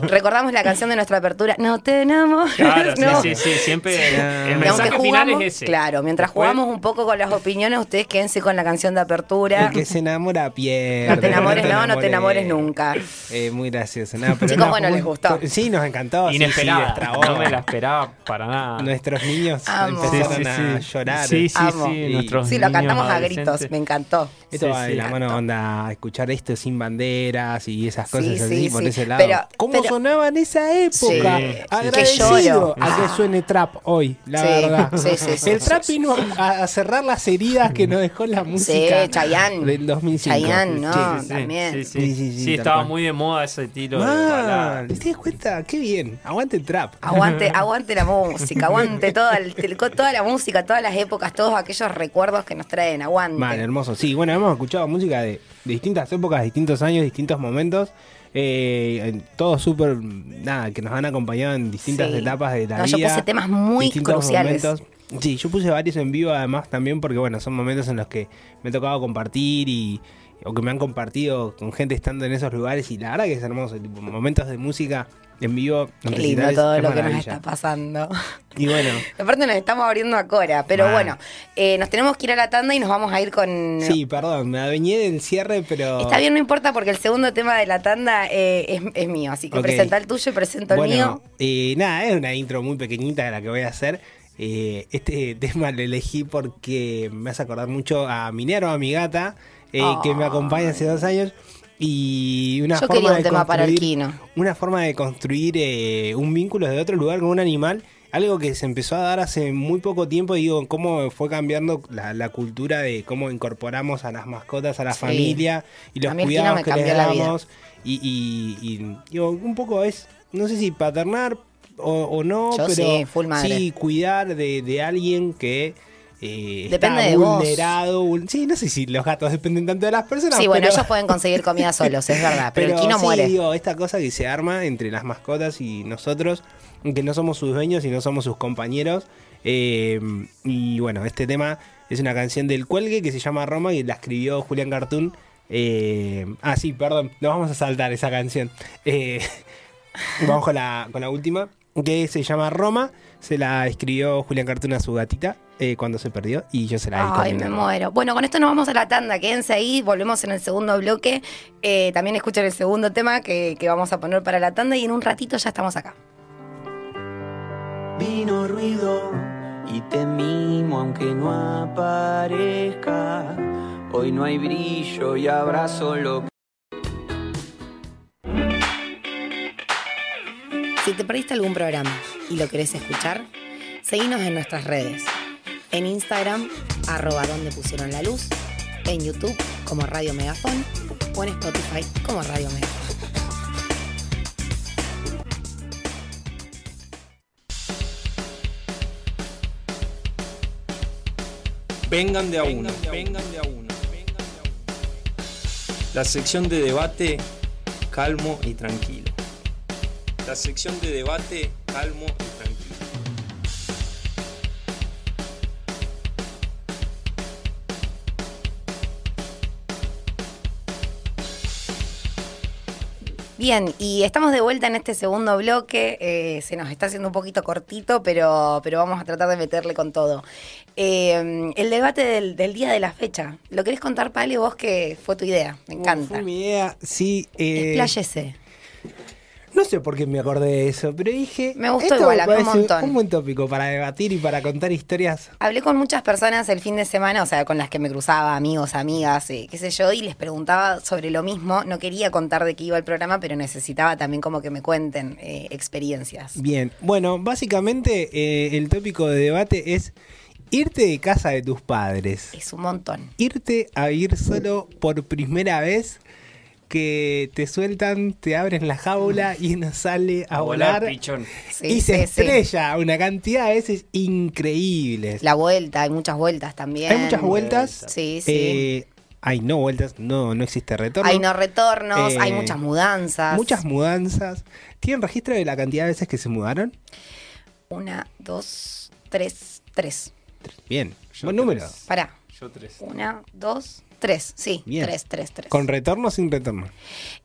A: Recordamos la canción de nuestra apertura. No te enamores.
D: Claro,
A: no.
D: sí, sí, sí, siempre el
A: Y
D: mensaje
A: aunque
D: final
A: jugamos,
D: es ese.
A: claro, mientras
D: Después-
A: jugamos un poco con las opiniones, ustedes quédense con la canción de apertura.
B: El que se enamora pierde.
A: No te enamores, no, no te enamores nunca.
B: Eh, muy gracioso. No, pero
A: Chicos,
B: no,
A: bueno, les gustó.
B: Sí, nos encantó. sí, sí,
D: Inesperada. no me la esperaba para nada.
B: Nuestros niños
A: Amo.
B: empezaron
D: Sí, sí,
B: a
D: sí.
B: llorar.
D: Sí, sí,
A: Amo.
D: sí. Nuestros
A: Sí, lo cantamos a gritos, me encantó.
B: Esto va de la mano onda, escuchar esto sin banderas y esas cosas
A: Sí,
B: así
A: sí,
B: por
A: sí.
B: ese lado.
A: Pero-
B: ¿Cómo
A: pero-
B: sonaba en esa época?
D: Sí, sí.
B: Agradecido
A: Que
B: a que
A: Ah.
B: suene trap hoy, la
A: Sí,
B: verdad.
A: sí, sí, sí,
B: El
A: sí,
B: trap
A: sí.
B: vino a, a cerrar las heridas que nos dejó la
A: Sí,
B: música
A: Chayanne.
B: del 2005.
A: Chayanne, no,
B: Sí, sí, sí.
A: también.
D: Sí, sí,
B: Sí, sí, sí,
D: Sí, estaba
B: cual.
D: muy de moda ese estilo balada.
B: Man, ¿te das cuenta? Qué bien. Aguante el trap.
A: Aguante, <laughs> aguante la música, aguante toda, el- el- toda la música, todas las épocas, todos aquellos recuerdos que nos traen, aguante.
B: Man, hermoso. Sí, bueno, hemos escuchado música de, de distintas épocas, distintos años, distintos momentos. Eh, todos súper, nada, que nos han acompañado en distintas
A: Sí.
B: etapas de la
A: No, yo
B: vida.
A: puse temas muy cruciales.
B: momentos. Sí, yo puse varios en vivo además también porque, bueno, son momentos en los que me ha tocado compartir y o que me han compartido con gente estando en esos lugares y la verdad que es hermoso, tipo, momentos de música en vivo. en
A: Qué lindo todo
B: es
A: lo que nos está pasando.
B: Y bueno, <laughs>
A: Aparte nos estamos abriendo a Cora, pero
B: Mal.
A: bueno, eh, nos tenemos que ir a la tanda y nos vamos a ir con...
B: sí, perdón, me adueñé del cierre, pero...
A: Está bien, no importa porque el segundo tema de la tanda eh, es, es mío, así que
B: Ok.
A: presenta el tuyo y presento el mío.
B: eh, nada, es una intro muy pequeñita la que voy a hacer. Eh, este <laughs> tema lo elegí porque me hace acordar mucho a Minero, a mi gata, eh, que me acompaña hace dos años. Y una
A: Yo
B: forma
A: un
B: de
A: tema para el Kino.
B: Una forma de construir eh, un vínculo de otro lugar con un animal. Algo que se empezó a dar hace muy poco tiempo, digo, cómo fue cambiando la, la cultura de cómo incorporamos a las mascotas a la
A: Sí.
B: familia y los cuidados que les damos. Y, y- y, digo, un poco es, no sé si paternar o, o no,
A: Yo
B: pero
A: sí, full madre.
B: sí cuidar de, de alguien que eh,
A: Depende
B: está
A: de vos.
B: vulnerado. vul- Sí, no sé si los gatos dependen tanto de las personas.
A: Sí, bueno,
B: pero-
A: ellos pueden conseguir comida <laughs> solos, es verdad, pero, el Kino
B: sí,
A: muere.
B: digo, esta cosa que se arma entre las mascotas y nosotros, que no somos sus dueños y no somos sus compañeros. eh, y bueno, este tema es una canción del Cuelgue que se llama Roma y la escribió Julián Cartoon. Eh, ah, sí, perdón, nos vamos a saltar esa canción. Eh, <laughs> vamos con la, con la última, que se llama Roma. Se la escribió Julián Cartoon a su gatita eh, cuando se perdió y yo se la dedico a
A: Ay, me muero. Bueno, con esto nos vamos a la tanda. Quédense ahí, volvemos en el segundo bloque. Eh, también escuchen el segundo tema que, que vamos a poner para la tanda y en un ratito ya estamos acá.
F: Vino ruido y te mimo aunque no aparezca. Hoy no hay brillo y habrá solo
A: Si te perdiste algún programa y lo querés escuchar, seguinos en nuestras redes. En Instagram, arroba donde pusieron la luz. En YouTube, como Radio Megafon. O en Spotify, como Radio Megafon.
G: Vengan de a uno. Vengan de a uno. La sección de debate calmo y tranquilo. La sección de debate calmo y tranquilo.
A: Bien, y estamos de vuelta en este segundo bloque. eh, se nos está haciendo un poquito cortito, pero, pero vamos a tratar de meterle con todo. Eh, el debate del, del día de la fecha. ¿Lo querés contar, Pale, vos que fue tu idea? Me encanta.
B: Fue mi idea, sí. eh,
A: Expláyese.
B: No sé por qué me acordé de eso, pero dije.
A: Me gustó
B: esto
A: igual,
B: me
A: un montón.
B: Un buen tópico para debatir y para contar historias.
A: Hablé con muchas personas el fin de semana, o sea, con las que me cruzaba, amigos, amigas, eh, qué sé yo, y les preguntaba sobre lo mismo. No quería contar de qué iba el programa, pero necesitaba también como que me cuenten eh, experiencias.
B: Bien, bueno, básicamente eh, el tópico de debate es irte de casa de tus padres.
A: Es un montón.
B: Irte a vivir solo por primera vez. Que te sueltan, te abren la jaula y uno sale a, volar,
D: pichón.
A: Sí,
B: y se
A: sí, sí.
B: estrella una cantidad de veces increíbles.
A: La vuelta, hay muchas vueltas también.
B: Hay muchas vueltas.
A: Sí, sí.
B: Eh, hay no vueltas, no, no existe retorno.
A: Hay no retornos,
B: Eh,
A: hay muchas mudanzas.
B: Muchas mudanzas. ¿Tienen registro de la cantidad de veces que se mudaron?
A: Una, dos, tres, tres.
B: Bien,
D: Yo
B: buen
D: tres.
B: número.
A: Pará.
D: Yo tres.
A: Una, dos, tres. Sí,
B: Bien.
A: tres, tres, tres.
B: ¿Con retorno o sin retorno?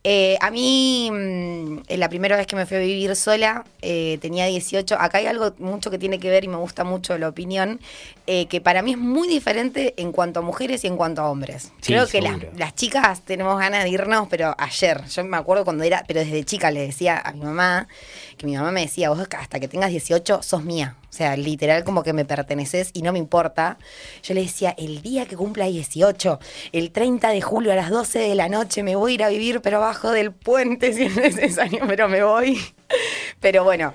A: Eh, a mí, mm, eh, la primera vez que me fui a vivir sola, eh, tenía 18. Acá hay algo mucho que tiene que ver y me gusta mucho la opinión, eh, que para mí es muy diferente en cuanto a mujeres y en cuanto a hombres.
B: Sí,
A: Creo que las, las chicas tenemos ganas de irnos, pero ayer, yo me acuerdo cuando era, pero desde chica le decía a mi mamá, que mi mamá me decía, vos hasta que tengas 18 sos mía. O sea, literal como que me perteneces y no me importa. Yo le decía, el día que cumpla 18, el 30 de julio a las 12 de la noche me voy a ir a vivir, pero abajo del puente <laughs> si es necesario, pero me voy. Pero bueno.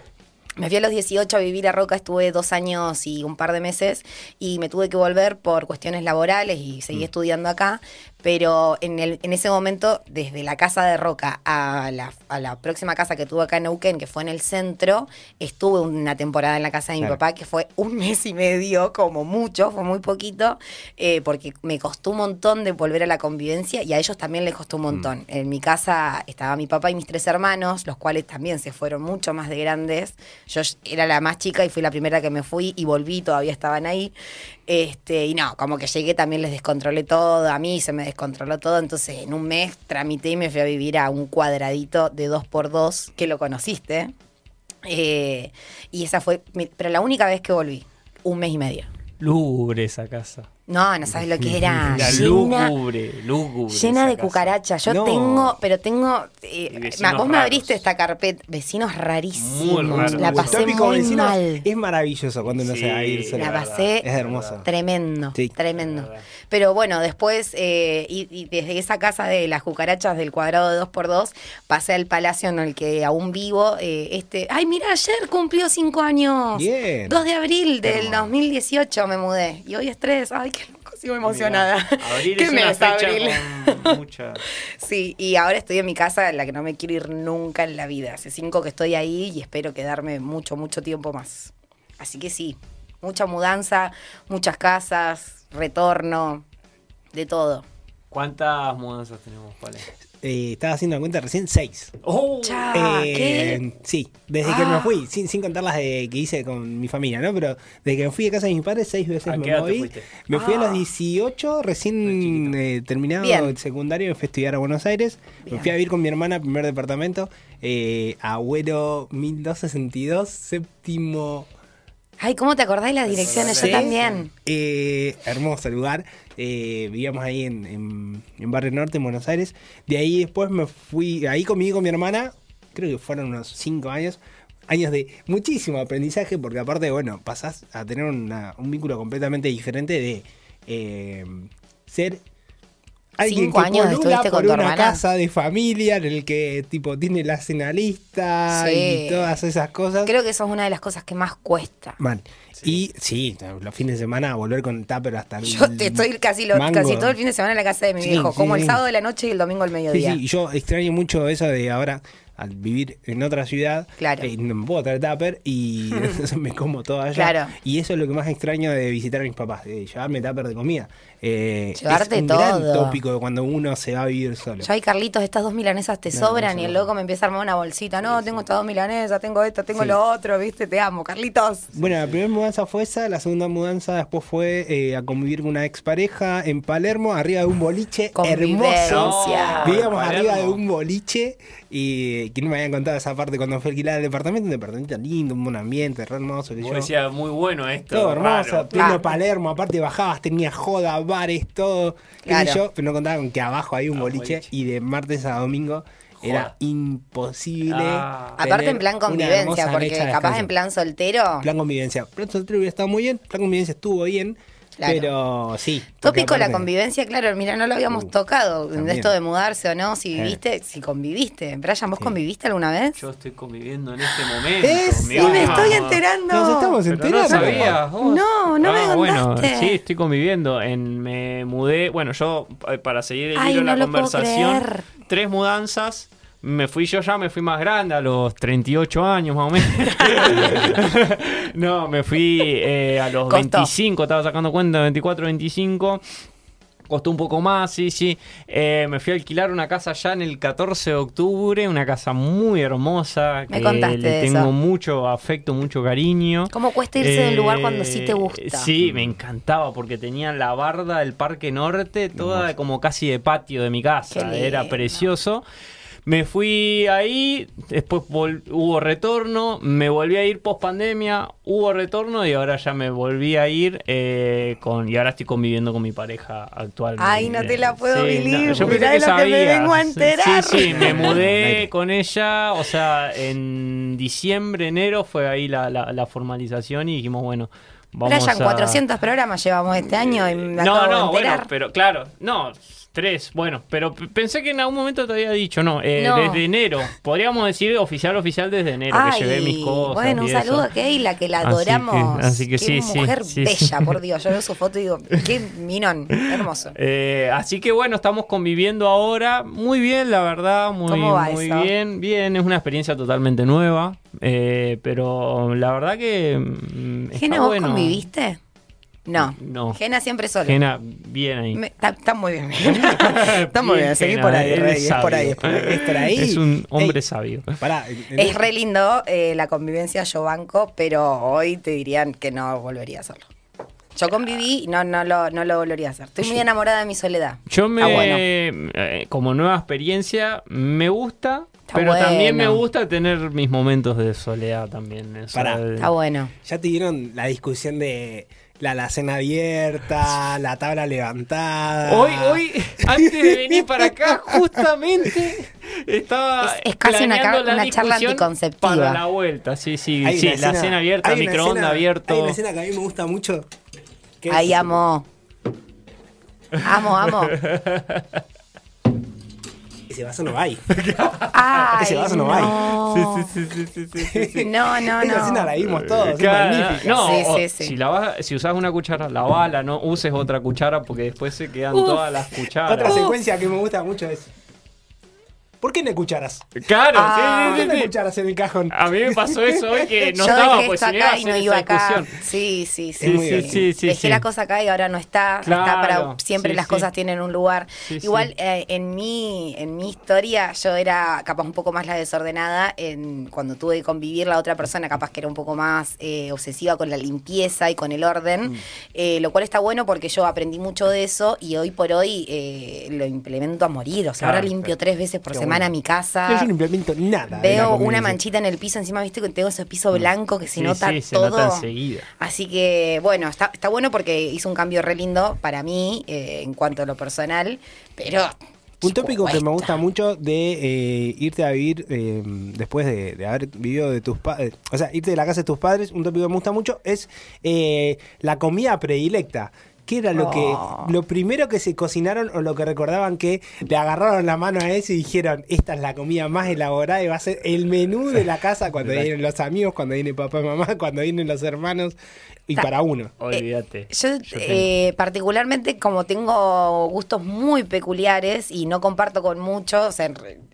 A: Me fui a los 18 a vivir a Roca, estuve dos años y un par de meses y me tuve que volver por cuestiones laborales y seguí estudiando acá, pero en, el, en ese momento, desde la casa de Roca a la, a la próxima casa que tuve acá en Neuquén, que fue en el centro, estuve una temporada en la casa de mi
B: Claro.
A: papá, que fue un mes y medio, como mucho, fue muy poquito, eh, porque me costó un montón de volver a la convivencia y a ellos también les costó un montón. En mi casa estaba mi papá y mis tres hermanos, los cuales también se fueron mucho más de grandes. Yo era la más chica y fui la primera que me fui y volví, todavía estaban ahí. Este, y no, como que llegué también les descontrolé todo, a mí se me descontroló todo, entonces en un mes tramité y me fui a vivir a un cuadradito de dos por dos, que lo conociste. Eh, y esa fue, mi- pero la única vez que volví, un mes y medio.
D: Lúgubre esa casa.
A: No, no sabes lo que era.
D: La
A: llena,
D: lúgubre, lúgubre.
A: llena de cucarachas. Yo
B: No.
A: tengo, pero tengo. Eh, vos me abriste esta carpeta. Vecinos rarísimos.
D: Muy raros.
A: La pasé muy mal.
B: Es maravilloso cuando uno
D: Sí,
B: se va a ir solo.
A: La
D: verdad,
A: pasé
B: Es hermoso.
A: Tremendo,
B: Sí.
A: tremendo. Pero bueno, después, eh, y, y desde esa casa de las cucarachas del cuadrado de 2x2, pasé al palacio en el que aún vivo. eh, este, ay, mira, ayer cumplió cinco años.
B: Bien.
A: 2 de abril del 2018 me mudé. Y hoy es 3. Ay, sigo emocionada.
D: Abril <laughs>
A: ¿Qué
D: es una
A: mes,
D: fecha
A: abril?
D: con mucha... <laughs>
A: Sí, y ahora estoy en mi casa en la que no me quiero ir nunca en la vida. Hace cinco que estoy ahí y espero quedarme mucho, mucho tiempo más. Así que sí, mucha mudanza, muchas casas, retorno, de todo.
D: ¿Cuántas mudanzas tenemos, Pale?
B: Eh, estaba haciendo la cuenta recién, seis.
D: ¡Oh!
B: Eh,
A: ¿qué?
B: Sí, desde que
A: Ah.
B: me fui, sin, sin contar las de, que hice con mi familia, ¿no? Pero desde que me fui de casa de mis padres, seis veces
D: ¿A qué
B: me
D: te
B: moví.
D: fuiste?
B: Me fui a
A: Ah.
B: los 18, recién eh, terminado
A: Bien.
B: el secundario, me fui a estudiar a Buenos Aires.
A: Bien.
B: Me fui a vivir con mi hermana, primer departamento, eh, Agüero 1262, séptimo
A: Ay, ¿cómo te acordás de las direcciones? Yo
B: Sí.
A: también.
B: Eh, hermoso lugar. Eh, vivíamos ahí en, en, en Barrio Norte, en Buenos Aires. De ahí después me fui, ahí conmigo con mi hermana, creo que fueron unos cinco años. Años de muchísimo aprendizaje, porque aparte, bueno, pasás a tener una- un vínculo completamente diferente de eh, ser alguien
A: Cinco
B: que
A: años estuviste con
B: por
A: tu
B: una
A: hermana.
B: casa de familia en el que tipo tiene la cena lista
A: Sí.
B: y todas esas cosas.
A: Creo que eso es una de las cosas que más cuesta.
B: Y sí, los fines de semana volver con el tupper hasta el
A: Yo te estoy casi, lo- casi todo el fin de semana en la casa de mi
B: Sí,
A: viejo,
B: sí,
A: como el sábado de la noche y el domingo al mediodía.
B: sí, y yo extraño mucho eso de ahora, al vivir en otra ciudad,
A: Claro.
B: eh, no me puedo traer tupper y entonces <laughs> <laughs> me como todo allá.
A: Claro.
B: Y eso es lo que más extraño de visitar a mis papás, de llevarme tupper de comida. Eh,
A: Llevarte
B: es un gran
A: todo.
B: tópico de cuando uno se va a vivir solo.
A: Yo, ay, Carlitos, estas dos milanesas te
B: No,
A: sobran
B: no
A: y el loco me empieza a armar una bolsita. No, tengo estas dos milanesas, tengo esto, tengo
B: Sí.
A: lo otro, ¿viste? Te amo, Carlitos.
B: Bueno, la primera mudanza fue esa, la segunda mudanza después fue eh, a convivir con una expareja en Palermo, arriba de un boliche hermoso. Vivíamos arriba de un boliche y que no me habían contado esa parte cuando fue a alquilar el departamento, un departamento lindo, un buen ambiente, re hermoso. que yo.
D: decías, muy bueno esto.
B: Todo hermoso, pleno. Palermo, aparte bajabas, tenía joda, bares, todo, qué sé
A: Claro.
B: yo, pero no contaba con que abajo hay un
D: Ah,
B: boliche,
D: boliche.
B: y de martes a domingo era imposible.
D: Ah.
A: Aparte en plan convivencia, porque capaz en plan soltero.
B: Plan convivencia. Plan soltero hubiera estado muy bien. Plan convivencia estuvo bien.
A: Claro.
B: Pero sí.
A: Tópico la
B: aparte-
A: convivencia, claro, mira, no lo habíamos
B: Uh,
A: tocado, de esto de mudarse o no, si
B: Eh.
A: viviste, si conviviste. Brian, ¿vos
B: Sí.
A: conviviste alguna vez?
D: Yo estoy conviviendo en este momento.
B: ¡Esa!
D: mi
A: Sí, me estoy enterando.
B: Nos estamos
D: Pero no
B: enterando.
D: sabías vos.
A: No, no me
D: Ah, bueno,
A: contaste.
D: sí, estoy conviviendo. En, me mudé, bueno, yo, eh, para seguir el
A: Ay,
D: hilo de
A: no
D: la
A: lo puedo
D: conversación,
A: creer.
D: tres mudanzas. Me fui yo ya, me fui más grande, a los 38 años más o menos. <laughs> no, me fui eh, a los
A: Costó.
D: 25, estaba sacando cuenta, 24, 25. Costó un poco más, sí, sí. Eh, me fui a alquilar una casa ya en el 14 de octubre, una casa muy hermosa.
A: Me
D: que
A: contaste
D: le tengo
A: eso.
D: mucho afecto, mucho cariño.
A: ¿Cómo cuesta irse de un lugar cuando sí te
D: Eh,
A: gusta?
D: Sí, me encantaba porque tenía la barda del Parque Norte, toda como casi de patio de mi casa. Era precioso. Me fui ahí, después vol- hubo retorno, me volví a ir post pandemia, hubo retorno y ahora ya me volví a ir eh, con y ahora estoy conviviendo con mi pareja actual.
A: Ay, no te la puedo believe,
D: yo
A: mirá
D: pensé que
A: lo que me vengo a enterar.
D: Sí, sí, me mudé <laughs> con ella, o sea, en diciembre, enero fue ahí la, la- la formalización y dijimos, bueno, vamos
A: Brian,
D: a...
A: 400 programas llevamos este año y me
D: No,
A: acabo de
D: no, bueno,
A: enterar.
D: pero claro, no, tres, bueno, pero pensé que en algún momento te había dicho, no, eh,
A: No.
D: desde enero, podríamos decir oficial, oficial desde enero, que llevé mis cosas.
A: bueno, un saludo a Keila, que la
D: Así que-
A: adoramos.
D: así que
A: Qué
D: sí,
A: mujer
D: sí,
A: bella,
D: sí.
A: por <laughs> Dios. Yo veo su foto y digo, qué minón, hermoso.
D: Eh, así que bueno, estamos conviviendo ahora. Muy bien, la verdad. Muy,
A: ¿Cómo va
D: muy
A: eso?
D: bien. Bien, es una experiencia totalmente nueva. eh, pero la verdad que. mm, está
A: Gena, ¿vos
D: bueno.
A: conviviste? No.
D: No.
A: Gena siempre sola.
D: Gena, bien ahí.
A: Me- Está, está muy bien. <laughs> está muy bien, seguí por ahí, Rey, es por ahí, es por ahí.
B: Es por ahí.
D: Es un hombre
B: Ey.
D: sabio.
B: Pará, <laughs>
A: Es re lindo eh, la convivencia, yo banco, pero hoy te dirían que no volvería a hacerlo. Yo conviví y no, no, lo, no lo volvería a hacer. Estoy muy enamorada de mi soledad.
D: Yo me.
A: Ah, bueno.
D: eh, como nueva experiencia, me gusta.
A: Está
D: pero también me gusta tener mis momentos de soledad también. o sea,
B: Pará.
D: de-
A: Está bueno.
B: Ya te dieron la discusión de la alacena abierta, la tabla levantada.
D: Hoy, hoy, antes de venir para acá, justamente estaba
A: Es- es casi una
D: la
A: una charla
D: discusión
A: anticonceptiva.
D: Para la vuelta, sí, sí,
B: Hay
D: sí, la
B: escena-
D: cena abierta, microondas abierto.
B: Hay una escena que a mí me gusta mucho.
A: Ahí
B: es-
A: amo. Amo, amo. <laughs>
B: Ese vaso no va ahí. <laughs>
A: Ay,
B: Ese vaso no va
A: no.
D: Sí, sí, sí, sí, sí, sí.
A: No, no,
B: Esa
A: no.
B: escena la vimos todos, es
D: Claro,
B: magnífica.
D: no,
A: Sí,
D: o-
A: sí, sí.
D: Si, la vas- si usas una cuchara, la bala, no uses otra cuchara porque después se quedan
A: Uf.
D: todas las cucharas.
B: Otra secuencia que me gusta mucho es. ¿Por qué no cucharas?
D: Claro,
A: Ah.
B: ¿Por
D: sí,
B: qué
D: sí, sí,
B: cucharas en el cajón?
D: A mí me pasó eso hoy que <laughs> no
A: Yo
D: estaba, pues si no iba a
A: acá y no
D: hacer
A: iba
D: esa
A: acá.
D: discusión.
A: Sí, sí, sí.
D: Sí,
B: bien.
D: sí, sí, sí,
A: Dejé
D: sí.
A: la cosa acá y ahora no está.
D: Claro,
A: está para siempre
D: sí,
A: las
D: sí.
A: cosas tienen un lugar.
D: Sí, sí.
A: Igual eh, en mi en mi historia yo era capaz un poco más la desordenada. En, cuando tuve que convivir la otra persona capaz que era un poco más eh, obsesiva con la limpieza y con el orden.
B: Mm.
A: Eh, lo cual está bueno porque yo aprendí mucho de eso y hoy por hoy eh, lo implemento a morir. O sea,
D: Claro,
A: ahora limpio tres veces por
B: Qué
A: semana
B: bueno.
A: mi casa.
B: Yo no implemento nada.
A: Veo una
B: convivencia.
A: manchita en el piso, encima viste que tengo ese piso blanco que se
D: Sí,
A: nota
D: sí, se
A: todo.
D: nota enseguida.
A: Así que bueno, está, está bueno porque hizo un cambio re lindo para mí eh, en cuanto a lo personal, pero...
B: Un
A: ¿qué
B: tópico que me gusta mucho de eh, irte a vivir eh, después de, de haber vivido de tus padres, o sea, irte de la casa de tus padres, un tópico que me gusta mucho es eh, la comida predilecta. ¿Qué era lo
A: Oh.
B: que lo primero que se cocinaron o lo que recordaban que le agarraron la mano a eso y dijeron, esta es la comida más elaborada y va a ser el menú de la casa cuando vienen los amigos, cuando viene papá y mamá, cuando vienen los hermanos y
A: Ta-
B: para uno?
D: Olvídate.
A: Yo, eh, particularmente, como tengo gustos muy peculiares y no comparto con muchos, o sea,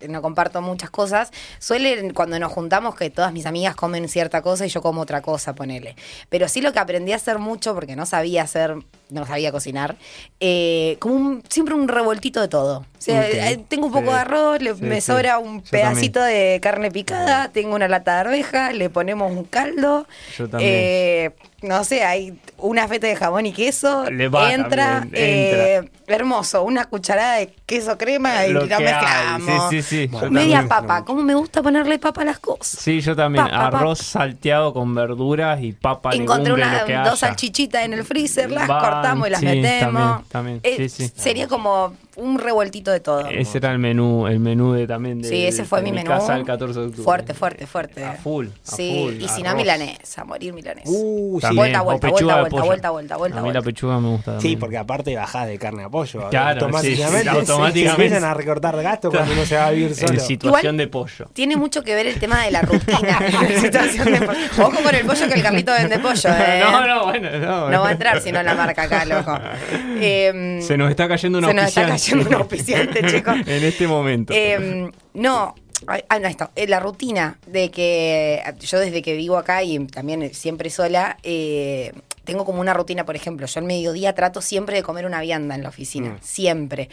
A: no comparto muchas cosas, suelen cuando nos juntamos que todas mis amigas comen cierta cosa y yo como otra cosa, ponele. Pero sí lo que aprendí a hacer mucho, porque no sabía hacer, no sabía cocinar, eh, como un- siempre un revoltito de todo. Sea, tengo un poco de arroz, le-
D: Sí,
A: me sobra un
D: Yo
A: pedacito de carne picada, tengo una lata de arveja, le ponemos un caldo.
D: Yo también.
A: eh, no sé, hay una feta de jamón y queso.
D: Le va
A: entra,
D: también,
A: eh, hermoso, una cucharada de queso crema y
D: Lo hay,
A: mezclamos.
D: Sí, sí, sí.
A: Media
D: también.
A: papa, ¿cómo me gusta ponerle papa a las cosas?
D: Sí, yo también. Arroz salteado con verduras y papa,
A: Encontré
D: legumbre,
A: una,
D: lo que
A: dos
D: haya.
A: salchichitas en el freezer, las
D: Van,
A: cortamos y las
D: sí,
A: metemos.
D: también,
A: Eh,
D: sí, sí.
A: Sería como un revueltito de todo.
D: Ese era el menú, el menú de también de,
A: Sí, ese fue
D: de
A: mi menú.
D: casa el 14 de octubre.
A: Fuerte, fuerte, fuerte.
D: A full, a
A: sí,
D: full,
A: y si no, milanesa, a morir milanesa.
B: Uh, sí.
D: También,
A: Vuelta, vuelta, vuelta, vuelta, vuelta, vuelta, vuelta,
D: A mí la
A: vuelta.
D: pechuga me gusta
B: Sí, porque aparte bajás de carne a pollo.
D: Claro,
B: automáticamente,
D: sí, <laughs>
B: se
D: automáticamente.
B: empiezan a recortar gastos cuando uno se va a vivir solo.
D: En situación
A: Igual-
D: de pollo.
A: Tiene mucho que ver el tema de la rutina. <laughs> <laughs> situación de pollo. Ojo con el pollo que el Carlito vende pollo, ¿eh?
D: No, no, bueno, no.
A: No va a entrar si no la marca acá, loco. Em,
D: Se nos está cayendo un
A: Se un <laughs> auspiciante, chicos.
D: en este momento.
A: em, no, ah, no, esto, eh, la rutina de que yo desde que vivo acá y también siempre sola, eh, tengo como una rutina, por ejemplo, yo al mediodía trato siempre de comer una vianda en la oficina, siempre.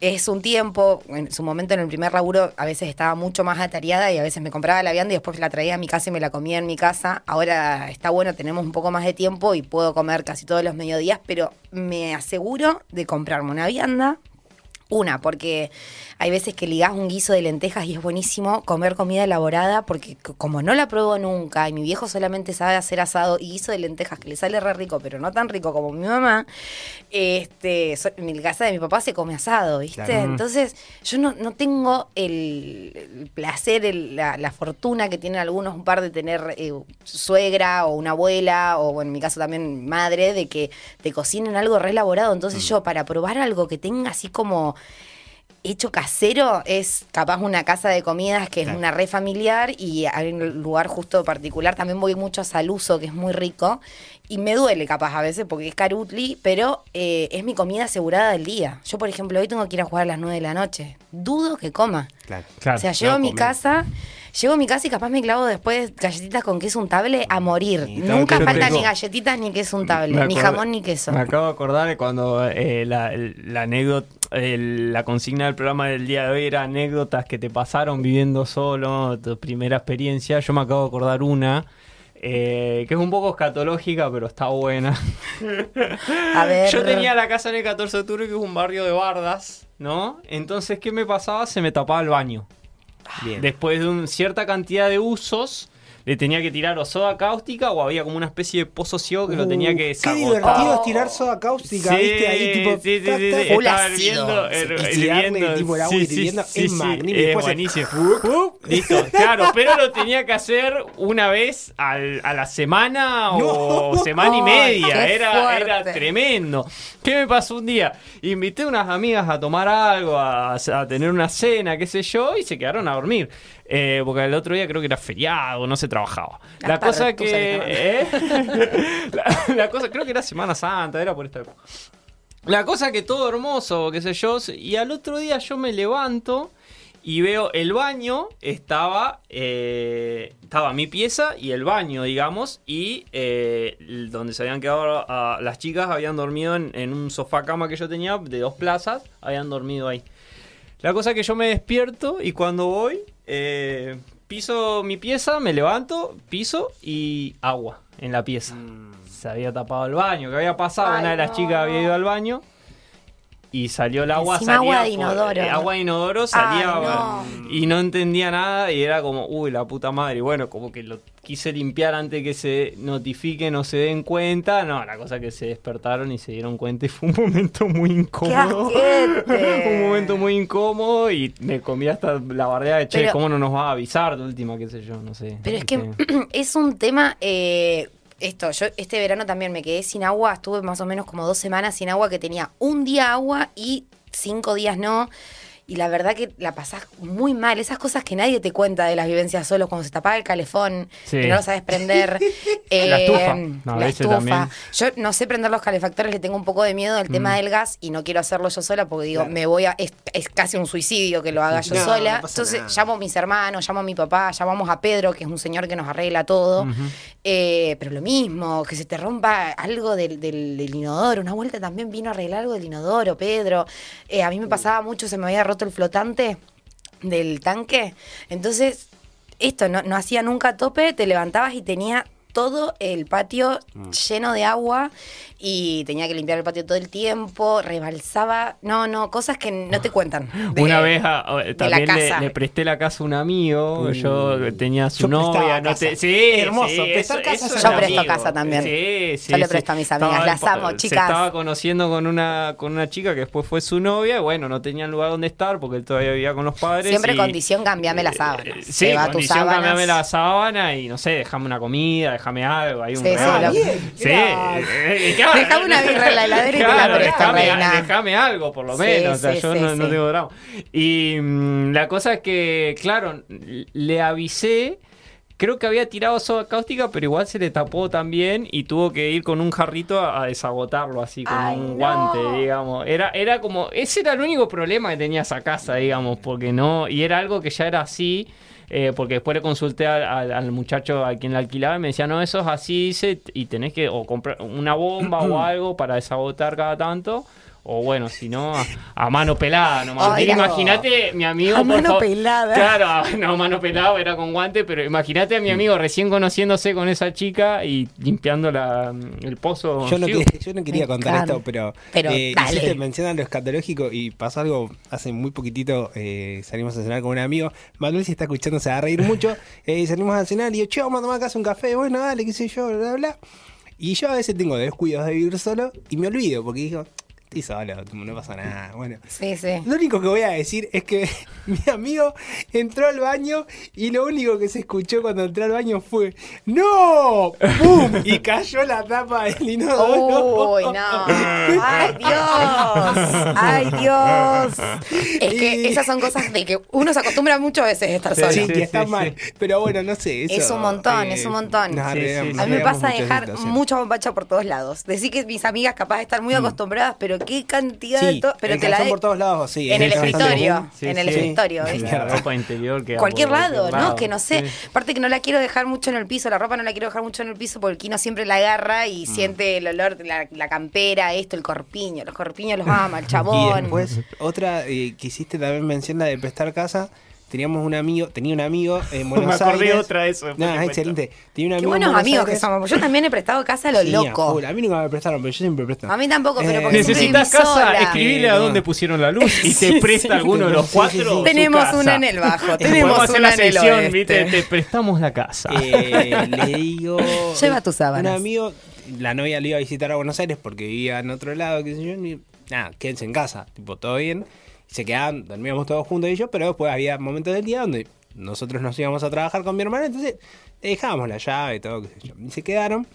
A: Es un tiempo, en su momento en el primer laburo a veces estaba mucho más atareada y a veces me compraba la vianda y después la traía a mi casa y me la comía en mi casa. Ahora está bueno, tenemos un poco más de tiempo y puedo comer casi todos los mediodías, pero me aseguro de comprarme una vianda, una, porque hay veces que ligás un guiso de lentejas y es buenísimo comer comida elaborada, porque como no la pruebo nunca y mi viejo solamente sabe hacer asado y guiso de lentejas que le sale re rico, pero no tan rico como mi mamá, este, en la casa de mi papá se come asado, ¿viste?
B: Claro.
A: Entonces yo no, no tengo el, el placer, el- la, la fortuna que tienen algunos, un par de tener eh, suegra o una abuela, o bueno, en mi caso también madre, de que te cocinen algo re elaborado. Entonces yo para probar algo que tenga así como hecho casero es capaz una casa de comidas que es una red familiar y hay un lugar justo particular. También voy mucho a Saluso, que es muy rico. Y me duele capaz a veces porque es carutli, pero eh, es mi comida asegurada del día. Yo, por ejemplo, hoy tengo que ir a jugar a las 9 de la noche. Dudo que coma.
B: Claro.
D: Claro.
A: o sea, llego a mi
B: comer.
A: casa, llego a mi casa y capaz me clavo después galletitas con queso untable a morir. Nunca falta
D: tengo-
A: ni galletitas ni queso untable, ni
D: acordé-
A: jamón ni queso.
D: Me acabo de acordar de cuando eh, la, la anécdota, el- la consigna del programa del día de hoy era anécdotas que te pasaron viviendo solo, tu primera experiencia. Yo me acabo de acordar una. eh, que es un poco escatológica, pero está buena. <laughs>
A: A ver.
D: Yo tenía la casa en el 14 de octubre, que es un barrio de bardas, ¿no? Entonces, ¿qué me pasaba? Se me tapaba el baño.
B: Bien.
D: Después de una cierta cantidad de usos, le tenía que tirar o soda cáustica o había como una especie de pozo ciego que lo tenía que
B: Uh, Qué divertido es tirar soda cáustica, ¿viste? Ahí tipo.
D: sí, sí,
B: tac,
D: sí, sí, estaba hirviendo,
B: Sí,
D: hirviendo,
B: tipo, el agua
D: sí, sí,
B: hirviendo,
D: sí,
B: es
D: sí,
B: magnífico.
D: es
B: Después se-
D: buenísimo. <laughs> Listo, claro, pero lo tenía que hacer una vez al- a la semana <laughs> o
B: No.
D: semana y media. Era, era tremendo. ¿Qué me pasó un día? Invité a unas amigas a tomar algo, a, a tener una cena, qué sé yo, y se quedaron a dormir. Eh, porque el otro día creo que era feriado, no se trabajaba. La cosa que. ¿eh? <laughs> la, la cosa, creo que era Semana Santa, era por esta época. La cosa que todo hermoso, qué sé yo, y al otro día yo me levanto y veo el baño, estaba, eh, estaba mi pieza y el baño, digamos, y eh, donde se habían quedado ah, las chicas habían dormido en, en un sofá cama que yo tenía de dos plazas, habían dormido ahí. La cosa que yo me despierto y cuando voy, eh, piso mi pieza, me levanto, piso y agua en la pieza. Se había tapado el baño, que había pasado,
A: Ay,
D: una de las
A: no.
D: chicas había ido al baño y salió el agua,
A: Encima
D: salía
A: agua de inodoro.
D: eh, agua de inodoro salía
A: Ay, no.
D: y no entendía nada y era como, uy, la puta madre. Y bueno, como que lo quise limpiar antes que se notifiquen o se den cuenta. No, la cosa que se despertaron y se dieron cuenta y fue un momento muy incómodo. <laughs> un momento muy incómodo y me comí hasta la bardea de che,
A: Pero-
D: ¿cómo no nos va a avisar de última, qué sé yo? No sé.
A: Pero es que
D: Este, <clears throat>
A: es un tema. eh, esto, yo este verano también me quedé sin agua, estuve más o menos como dos semanas sin agua, que tenía un día agua y cinco días no. Y la verdad que la pasás muy mal. Esas cosas que nadie te cuenta de las vivencias solos, cuando se te apaga el calefón,
D: Sí.
A: que no lo sabes prender. <laughs>
D: La
A: eh,
D: estufa. No,
A: la estufa.
D: también.
A: Yo no sé prender los calefactores, le tengo un poco de miedo
D: Mm.
A: tema del gas y no quiero hacerlo yo sola porque digo, me voy a. Es, es casi un suicidio que lo haga yo
B: No,
A: sola.
B: no
A: Entonces
B: nada.
A: llamo a mis hermanos, llamo a mi papá, llamamos a Pedro, que es un señor que nos arregla todo. Eh, pero lo mismo, que se te rompa algo del, del- del inodoro. Una vuelta también vino a arreglar algo del inodoro, Pedro. Eh, a mí me pasaba mucho, se me había roto el flotante del tanque. Entonces, esto no, no hacía nunca tope, te levantabas y tenía todo el patio lleno de agua y tenía que limpiar el patio todo el tiempo, rebalsaba, no, no, cosas que no te cuentan. de-
D: Una vez a- a-
A: la
D: también le, presté la casa a un amigo, yo tenía su
B: Yo
D: novia, no
B: casa.
D: te, sí,
B: Hermoso,
D: sí,
B: prestar
D: eso-
B: casa
D: eso
B: es
D: es
A: Yo presto
D: amigo.
A: casa también.
D: Sí, sí,
A: Yo le
D: sí.
A: presto a mis amigas,
D: Estaba-
A: las amo,
D: Se
A: chicas.
D: estaba conociendo con una con una chica que después fue su novia, y bueno, no tenían lugar donde estar porque él todavía vivía con los padres.
A: Siempre
D: y-
A: condición, cambiame las sábanas.
D: Eh,
A: Se
D: Sí, condición
A: sábanas.
D: cambiame la sábana y no sé, déjame una comida, déjame algo, hay un
A: Sí, sí,
D: regalo. Sí,
B: gracias.
D: eh, claro.
A: Dejame una birra en la heladera y te la presto, reina.
D: dejame algo, por lo
A: Sí,
D: menos. o sea,
A: sí,
D: yo
A: sí,
D: no, no
A: sí.
D: tengo drama. Y mm, la cosa es que, claro, le avisé creo que había tirado soda cáustica, pero igual se le tapó también y tuvo que ir con un jarrito a, a desagotarlo así, con
A: Ay,
D: un
A: no.
D: guante, digamos. Era, era como, ese era el único problema que tenía esa casa, digamos, porque no, y era algo que ya era así. Eh, porque después le consulté al, al- al muchacho a quien la alquilaba y me decía, no, eso es así, dice, y tenés que o comprar una bomba o <clears throat> algo para desagotar cada tanto, o bueno, si no, a, a mano pelada nomás. Imagínate, mi amigo,
A: A mano
D: favor-
A: pelada.
D: Claro, a- no, mano pelada, era con guante, pero imagínate a mi amigo recién conociéndose con esa chica y limpiando la, el pozo.
B: Yo no, que- yo no quería contar esto, pero,
A: Pero
B: eh,
A: dale.
B: hiciste mención a lo escatológico y pasó algo hace muy poquitito. eh, salimos a cenar con un amigo. Manuel se está escuchando, se va a reír mucho. <laughs> eh, salimos a cenar y yo, che, vamos a tomar acá un café. Bueno, dale, qué sé yo, bla, bla, bla. Y yo a veces tengo descuidos de vivir solo y me olvido porque digo, estoy solo, no pasa nada. Bueno,
A: Sí, sí.
B: lo único que voy a decir es que <laughs> mi amigo entró al baño y lo único que se escuchó cuando entró al baño fue ¡No! ¡Pum! Y cayó la tapa del inodoro.
A: Uy, no. Ay, Dios. Ay, Dios. Es que
B: Y-
A: esas son cosas de que uno se acostumbra mucho a veces a estar solo.
B: Sí,
D: Sí,
B: que está
D: sí,
B: mal. Pero bueno, no sé. Eso,
A: Es un montón,
B: eh,
A: es un montón. A mí me pasa
B: muchas
A: dejar mucha bombacha por todos lados. Decir que mis amigas capaz de estar muy acostumbradas, pero qué cantidad
B: Sí,
A: de todo. Pero
B: el
A: te la de-
B: por todos lados, sí.
A: en el escritorio.
D: Sí,
A: en el escritorio,
D: ropa interior que
A: Cualquier lado, ¿no? Que no sé. Aparte que no la quiero dejar mucho en el piso, la ropa no la quiero dejar mucho en el piso porque el Kino siempre la agarra y
B: Mm.
A: siente el olor, la, la campera, esto, el corpiño. Los corpiños los ama, el <laughs>
B: Y
A: chabón.
B: después, otra eh, que hiciste también mención la de prestar casa. Teníamos un amigo, tenía un amigo en <laughs> Buenos
D: Me acordé
B: Aires.
D: otra de eso,
B: No, es excelente. Tenía un
A: Qué
B: amigo en
A: buenos amigos que somos. Yo también he prestado casa a lo
B: Sí,
A: loco.
B: A mí nunca me prestaron, pero yo siempre presto.
A: A mí tampoco, pero
B: Eh,
A: porque siempre
D: Necesitas casa,
A: sola.
D: escribile a
B: Eh, no.
D: dónde pusieron la luz y <laughs>
A: Sí,
D: te presta
A: sí.
D: alguno de los cuatro.
A: Tenemos
D: casa.
A: una en el bajo, <laughs> tenemos
D: hacer
A: una
D: la
A: en el
D: sesión,
A: oeste.
D: ¿viste? Te prestamos la casa.
B: Eh, le digo.
A: Lleva tus sábanas.
B: Un amigo, la novia le iba a visitar a Buenos Aires porque vivía en otro lado, qué sé yo. y, nada, quédense en casa, tipo, todo bien. Se quedaban, dormíamos todos juntos yo, pero después había momentos del día donde nosotros nos íbamos a trabajar con mi hermana, entonces le dejábamos la llave y todo, qué sé yo. Y se quedaron.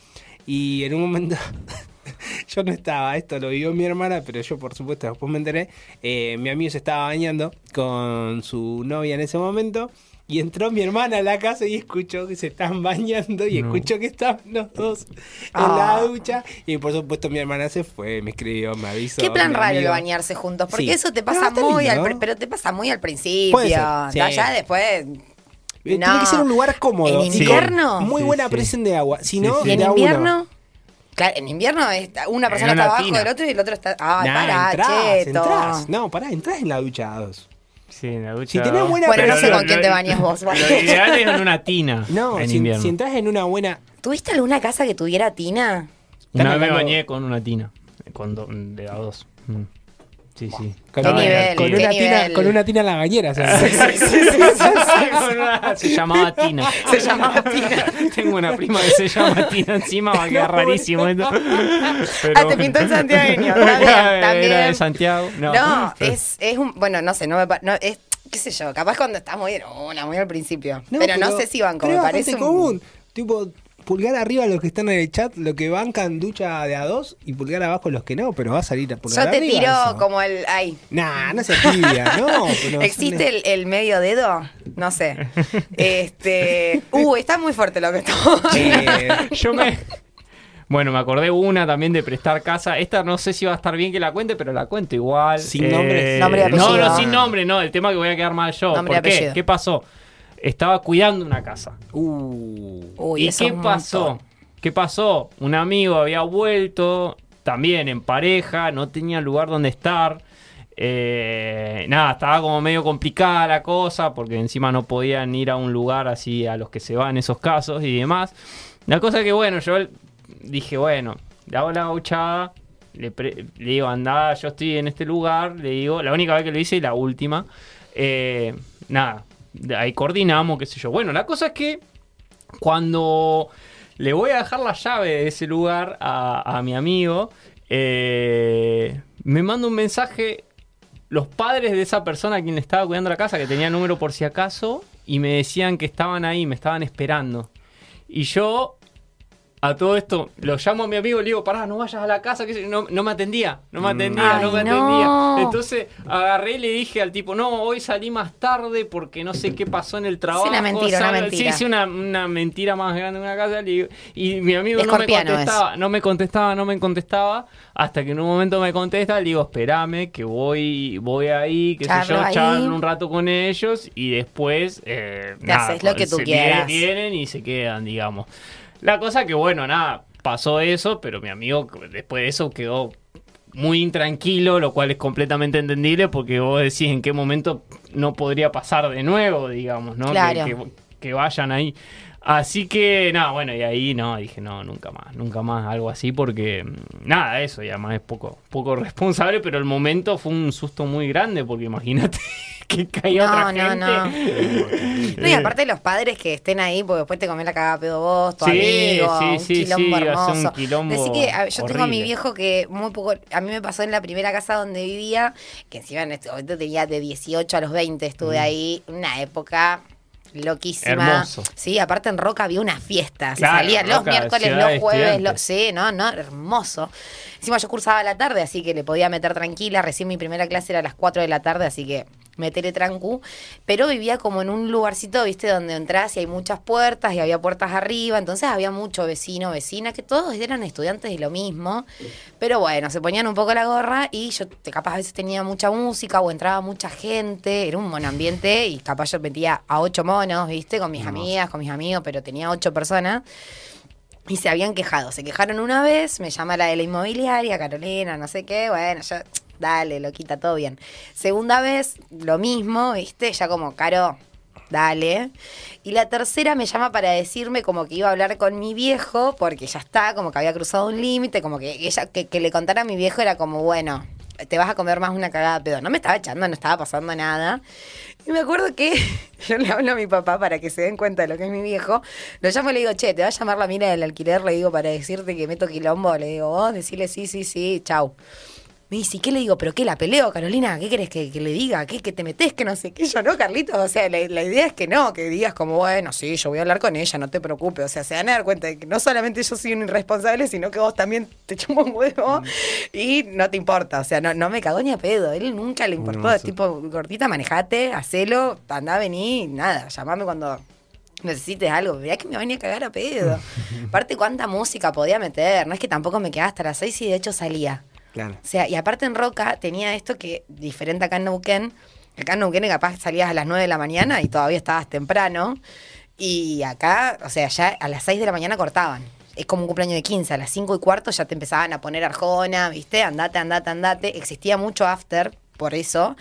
B: Y en un momento. <laughs> Yo no estaba, esto lo vio mi hermana, pero yo por supuesto después me enteré. eh, mi amigo se estaba bañando con su novia en ese momento y entró mi hermana a la casa y escuchó que se están bañando y
D: No.
B: escuchó que estaban los dos en
A: Ah.
B: la ducha y por supuesto mi hermana se fue, me escribió, me avisó.
A: Qué plan raro el
B: amigo.
A: bañarse juntos, porque
B: Sí.
A: eso te pasa muy
B: lindo.
A: al pero te pasa muy al principio.
B: Sí.
A: Ya después.
B: Eh, Tiene que ser un lugar cómodo.
A: ¿En
B: Sí.
A: invierno?
B: Muy buena
D: sí.
B: presión de agua. Si no,
A: ¿Y en
B: uno.
A: invierno? Claro, en invierno está- una persona
D: una
A: está abajo
D: tina.
A: del otro y el otro está. Ay,
B: Nah,
A: pará,
B: entrás,
A: cheto.
B: entrás. No, pará, entrás en la ducha a dos.
D: Sí, en la ducha.
B: Si tenés buena
A: Bueno, no sé con quién te bañas vos.
D: Lo ideal es en una tina. <laughs>
B: No,
D: en
B: si,
D: invierno.
B: si entras en una buena.
A: ¿Tuviste alguna casa que tuviera tina?
D: Una vez me bañé con una tina. Con do- de a dos. Mm. Sí, sí.
B: Con,
A: ¿Qué
B: una,
A: nivel?
B: con
A: ¿Qué
B: una tina, con una tina en la bañera. <laughs>
D: se llamaba Tina. <laughs>
A: Se llamaba Tina. <laughs>
D: Tengo una prima que se llama Tina encima, va a quedar rarísimo esto. Pero
A: Ah, te pintó en santiagueño.
D: Era de Santiago. No,
A: No, es, es un. Bueno, no sé, no me pa- no, es, qué sé yo, capaz cuando estás muy en una, muy al principio. pero, no sé si van como
B: pero
A: me
B: es
A: parece. un-
B: común. Tipo, pulgar arriba los que están en el chat, lo que bancan ducha de a dos y pulgar abajo los que no, pero va a salir a pulgar
A: Yo te
B: arriba
A: tiro
B: eso.
A: como el. Ay.
B: Nah, no se tibia, no. <laughs> Pero
A: ¿Existe el, el medio dedo? No sé. <laughs> Este. Uh, está muy fuerte lo que estamos. <laughs>
B: Eh,
D: Yo me. Bueno, me acordé una también de prestar casa. Esta no sé si va a estar bien que la cuente, pero la cuento igual. Eh,
B: Sin nombres.
A: Nombre y
D: No,
A: apellido.
D: no, sin nombre, no. El tema que voy a quedar mal yo.
A: Nombre y
D: ¿Por qué? ¿Qué pasó? Estaba cuidando una casa.
B: uh,
A: Uy,
D: ¿Y qué pasó?
A: montón.
D: ¿Qué pasó? Un amigo había vuelto, también en pareja, no tenía lugar donde estar. Eh, nada, estaba como medio complicada la cosa, porque encima no podían ir a un lugar así a los que se van esos casos y demás. La cosa que, bueno, yo dije, bueno, le hago la gauchada, le, pre- le digo, andá, yo estoy en este lugar, le digo, la única vez que lo hice y la última. Eh, nada, ahí coordinamos, qué sé yo. Bueno, la cosa es que cuando le voy a dejar la llave de ese lugar a, mi amigo, eh, me manda un mensaje los padres de esa persona a quien estaba cuidando la casa, que tenía número por si acaso, y me decían que estaban ahí, me estaban esperando. Y yo A todo esto, lo llamo a mi amigo y le digo, pará, no vayas a la casa, que no, no me atendía, no me atendía, no me atendía. Entonces agarré y le dije al tipo, no, hoy salí más tarde porque no sé qué pasó en el trabajo.
A: una mentira, una mentira.
D: Sí, sí, una, una mentira más grande en una casa. le digo- y mi amigo no me contestaba, no me contestaba, no me contestaba, hasta que en un momento me contesta, le digo, espérame, que voy, voy ahí, qué sé yo, charlo un rato con ellos y después eh,
A: Te haces lo que tú
D: se
A: quieras.
D: Vienen y se quedan, digamos. La cosa que, bueno, nada, pasó eso, pero mi amigo después de eso quedó muy intranquilo, lo cual es completamente entendible porque vos decís en qué momento no podría pasar de nuevo, digamos, ¿no? Que-
A: Claro.
D: Que, que vayan ahí. Así que, nada, bueno, y ahí no, dije, no, nunca más, nunca más algo así porque, mm, nada, eso, y además es poco, poco <laughs> responsable, pero el momento fue un susto muy grande porque imagínate <laughs> que caía
A: No,
D: otra
A: no,
D: gente.
A: no. No, y aparte los padres que estén ahí, porque después te comés la cagada pedo vos, tu
D: Sí,
A: amigo,
D: sí,
A: un
D: sí,
A: quilombo
D: sí, hace un
A: hermoso.
D: quilombo
A: Decí que a- yo tengo a mi viejo que muy poco, a mí me pasó en la primera casa donde vivía, que encima en este momento tenía de 18 a los 20, estuve ahí, una época loquísima.
D: Mm. Hermoso.
A: Sí, aparte en Roca había una fiesta, se
D: Claro,
A: salían los
D: Roca,
A: miércoles, los jueves, los, sí, no, no, hermoso. Encima yo cursaba a la tarde, así que le podía meter tranquila, recién mi primera clase era a las 4 de la tarde, así que meteré trancu, pero vivía como en un lugarcito, viste, donde entras y hay muchas puertas y había puertas arriba, entonces había mucho vecino, vecina, que todos eran estudiantes de lo mismo, pero bueno, se ponían un poco la gorra y yo capaz a veces tenía mucha música o entraba mucha gente, era un monoambiente y capaz yo metía a ocho monos, viste, con mis amigas, con mis amigos, pero tenía ocho personas. Y se habían quejado. Se quejaron una vez, me llama la de la inmobiliaria, Carolina, no sé qué. Bueno, yo, dale, lo quita todo bien. Segunda vez, lo mismo, ¿viste? Ya como, Caro, dale. Y la tercera me llama para decirme como que iba a hablar con mi viejo, porque ya está, como que había cruzado un límite, como que ella, que, que le contara a mi viejo era como, bueno, te vas a comer más una cagada pedo. No me estaba echando, no estaba pasando nada. Y me acuerdo que <laughs> yo le hablo a mi papá para que se den cuenta de lo que es mi viejo. Lo llamo y le digo, che, te va a llamar la mina del alquiler, le digo, para decirte que meto quilombo. Le digo, vos, decirle sí, sí, sí, chau. Me dice, ¿y qué le digo? ¿Pero qué la peleo, Carolina? ¿Qué querés que, que le diga? ¿Qué? ¿Que te metes? Que no sé qué. Yo no, Carlitos. O sea, la, la idea es que no, que digas como, bueno, sí, yo voy a hablar con ella, no te preocupes. O sea, se van a dar cuenta de que no solamente yo soy un irresponsable, sino que vos también te chumo un huevo y no te importa. O sea, no, no me cagó ni a pedo. Él nunca le importó. Tipo, gordita, manejate, hacelo, andá, vení, nada. Llamame cuando necesites algo, vea que me venía a cagar a pedo. <laughs> Aparte, cuánta música podía meter. No es que tampoco me quedaba hasta las seis y de hecho salía.
B: Claro.
A: O sea, y aparte en Roca tenía esto que, diferente acá en Neuquén, acá en Neuquén capaz salías a las 9 de la mañana y todavía estabas temprano. Y acá, o sea, ya a las 6 de la mañana cortaban. Es como un cumpleaños de 15, a las 5 y cuarto ya te empezaban a poner arjona, ¿viste? Andate, andate, andate. Existía mucho after, por eso,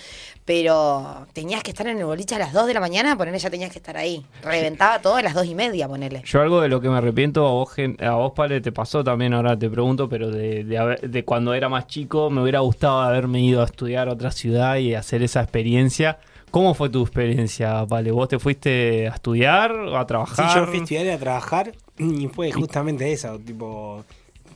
A: pero tenías que estar en el boliche a las 2 de la mañana, ponele, ya tenías que estar ahí. Reventaba todo a las 2 y media, ponele.
D: Yo algo de lo que me arrepiento a vos, a vos Pale, te pasó también, ahora te pregunto, pero de, de, haber- de cuando era más chico me hubiera gustado haberme ido a estudiar a otra ciudad y hacer esa experiencia. ¿Cómo fue tu experiencia, Pale? ¿Vos te fuiste a estudiar o a
B: Sí,
D: trabajar?
B: yo fui a estudiar y a trabajar y fue justamente eso, tipo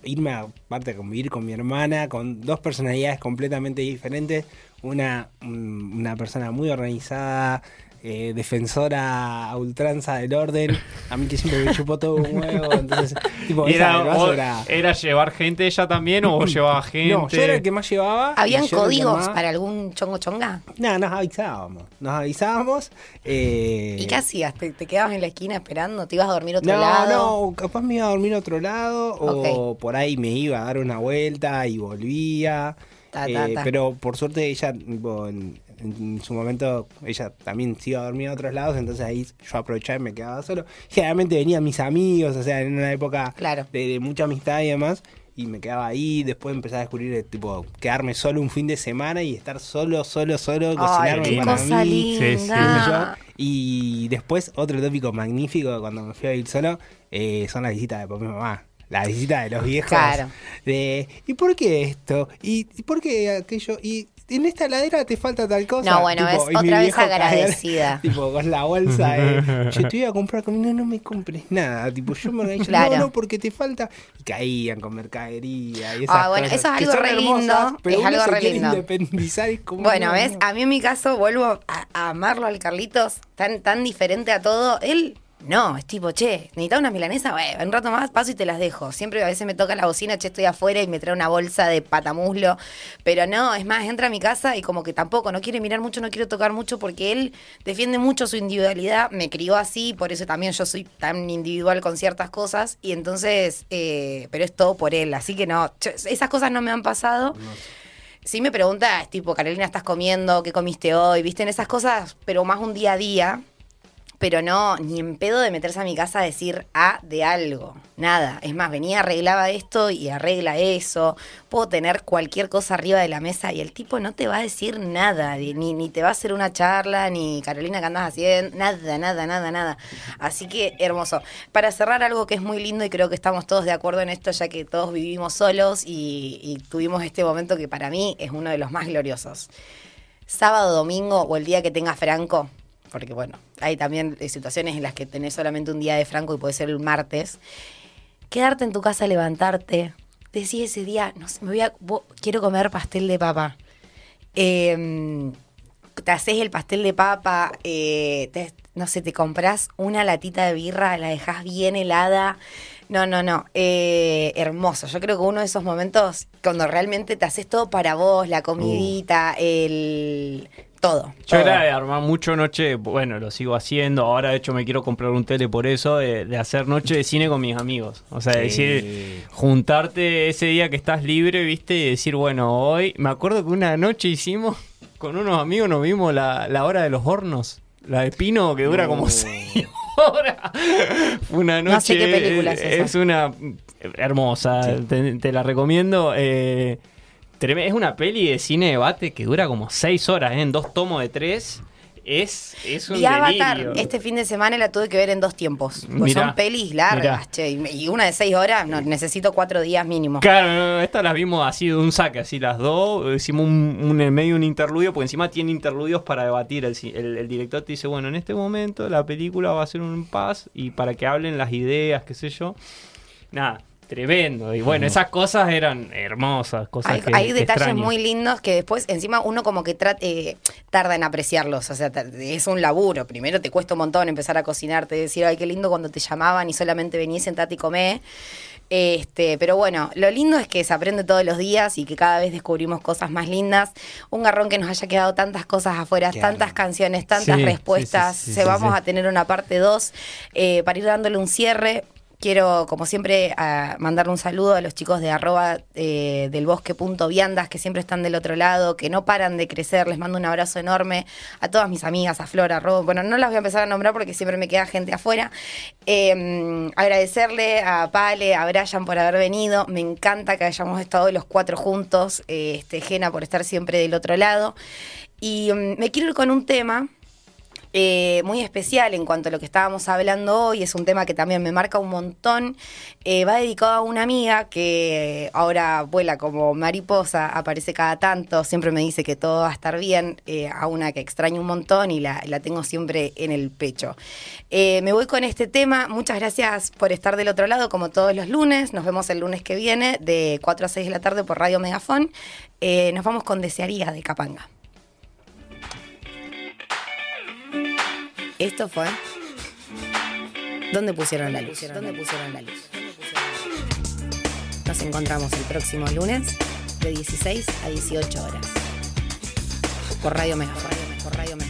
B: irme a parte a convivir con mi hermana, con dos personalidades completamente diferentes, una, un- una persona muy organizada, eh, defensora a ultranza del orden, a mí que siempre me chupó todo un huevo, <laughs> entonces, tipo,
D: ¿Y
B: esa
D: era,
B: era-
D: era llevar gente ella también o <clears throat> vos llevabas gente?
B: No, yo era el que más llevaba.
A: ¿Habían códigos para algún chongo chonga?
B: No, nos avisábamos, nos avisábamos. eh,
A: ¿Y qué hacías? ¿Te, te quedabas en la esquina esperando? ¿Te ibas a dormir a otro
B: No,
A: lado?
B: no, capaz me iba a dormir a otro lado o por ahí me iba a dar una vuelta y volvía.
A: Ta, ta,
B: Eh. Pero por suerte ella, tipo, en, en su momento, ella también se iba a dormir a otros lados, entonces ahí yo aprovechaba y me quedaba solo. Generalmente venían mis amigos, o sea, en una época
A: Claro.
B: de, de mucha amistad y demás. Y me quedaba ahí, después empecé a descubrir, eh, tipo, quedarme solo un fin de semana y estar solo, solo, solo,
A: Ay,
B: cocinarme
A: qué
B: para
A: cosa
B: mí.
D: Sí, sí.
A: linda.
B: Y después, otro tópico magnífico cuando me fui a vivir solo eh, son las visitas de papá y mamá. La visita de los viejos.
A: Claro.
B: De, ¿y por qué esto? ¿Y, y por qué aquello? ¿Y en esta heladera te falta tal cosa?
A: No, bueno, es otra vez agradecida. <laughs>
B: tipo, con la bolsa de, <laughs> yo te voy a comprar comida, no, no me compres nada. Tipo, yo me organizo,
A: Claro.
B: no, no, porque te falta. Y caían con mercadería y esas
A: Ah, bueno,
B: cosas,
A: eso es algo re
B: hermosas,
A: lindo,
B: pero
A: es algo re lindo.
B: independizar y es como,
A: Bueno,
B: no,
A: ¿ves?
B: no.
A: A mí en mi caso vuelvo a, a amarlo al Carlitos, tan, tan diferente a todo. Él No, es tipo, che, necesitas una milanesa, bueno, un rato más paso y te las dejo. Siempre a veces me toca la bocina, che, estoy afuera y me trae una bolsa de patamuslo. Pero no, es más, entra a mi casa y como que tampoco, no quiere mirar mucho, no quiere tocar mucho porque él defiende mucho su individualidad, me crió así, por eso también yo soy tan individual con ciertas cosas y entonces, eh, pero es todo por él, así que no, esas cosas no me han pasado. Si me preguntas, tipo, Carolina, ¿estás comiendo? ¿Qué comiste hoy? ¿Viste en esas cosas? Pero más un día a día. Pero no, ni en pedo de meterse a mi casa a decir A de algo. Nada. Es más, venía, arreglaba esto y arregla eso. Puedo tener cualquier cosa arriba de la mesa y el tipo no te va a decir nada. Ni, ni te va a hacer una charla, ni Carolina, ¿qué andas haciendo? Nada, nada, nada, nada. Así que hermoso. Para cerrar algo que es muy lindo y creo que estamos todos de acuerdo en esto, ya que todos vivimos solos y, y tuvimos este momento que para mí es uno de los más gloriosos. Sábado, domingo o el día que tengas franco, porque bueno, hay también situaciones en las que tenés solamente un día de franco y puede ser el martes. Quedarte en tu casa, levantarte, decir ese día, no sé, me voy a, quiero comer pastel de papa. Eh, te haces el pastel de papa, eh, te- no sé, te compras una latita de birra, la dejas bien helada. No, no, no. eh, hermoso. Yo creo que uno de esos momentos cuando realmente te haces todo para vos, la comidita, el. Todo.
D: Yo
A: todo.
D: era de armar mucho noche, bueno, lo sigo haciendo. Ahora, de hecho, me quiero comprar un tele por eso, de, de hacer noche de cine con mis amigos. O sea, decir, juntarte ese día que estás libre, viste, y decir, bueno, hoy. Me acuerdo que una noche hicimos con unos amigos, nos vimos la, la hora de los hornos. La de Pino, que dura como seis <laughs> horas. Una noche.
A: No sé qué película es esa.
D: Es una hermosa, te, te la recomiendo. eh, es una peli de cine debate que dura como seis horas, ¿eh? en dos tomos de tres. Es, es un
A: Y Avatar,
D: delirio.
A: este fin de semana la tuve que ver en dos tiempos. Pues
D: Mirá,
A: son pelis largas, che. Y una de seis horas, no, necesito cuatro días mínimo.
D: Claro, no, estas las vimos así de un saque, así las dos. Hicimos un, un- en medio un interludio, porque encima tiene interludios para debatir. El, ci- el- el director te dice, bueno, en este momento la película va a ser un paz y para que hablen las ideas, qué sé yo. Nada, tremendo. Y bueno, esas cosas eran hermosas, cosas
A: Hay,
D: que,
A: hay detalles muy lindos que después encima uno como que tra- eh, tarda en apreciarlos. O sea, es un laburo. Primero te cuesta un montón empezar a cocinarte, decir, ay, qué lindo cuando te llamaban y solamente venís, sentate y comé. Este, pero bueno, lo lindo es que se aprende todos los días y que cada vez descubrimos cosas más lindas. Un garrón que nos haya quedado tantas cosas afuera, tantas canciones, tantas
D: Sí,
A: respuestas.
D: sí, sí, sí,
A: se
D: sí,
A: vamos
D: sí.
A: a tener una parte 2 para ir dándole un cierre. Quiero, como siempre, mandarle un saludo a los chicos de arroba eh, del bosque punto viandas que siempre están del otro lado, que no paran de crecer. Les mando un abrazo enorme a todas mis amigas, a Flora, a Rob. Bueno, no las voy a empezar a nombrar porque siempre me queda gente afuera. Eh, agradecerle a Pale, a Brian por haber venido. Me encanta que hayamos estado los cuatro juntos. Eh, este, Gena por estar siempre del otro lado. Y mm, me quiero ir con un tema eh, muy especial en cuanto a lo que estábamos hablando hoy. Es un tema que también me marca un montón. Eh, va dedicado a una amiga que ahora vuela como mariposa, aparece cada tanto, siempre me dice que todo va a estar bien, eh, a una que extraño un montón y la, la tengo siempre en el pecho. Me voy con este tema. Muchas gracias por estar del otro lado, como todos los lunes. Nos vemos el lunes que viene, de 4 a 6 de la tarde por Radio Megafón. Nos vamos con Desearía de Capanga. Esto fue. ¿Dónde pusieron la luz? ¿Dónde pusieron la luz? Nos encontramos el próximo lunes de 16 a 18 horas. Por Radio Megafon. Por Radio Megafon.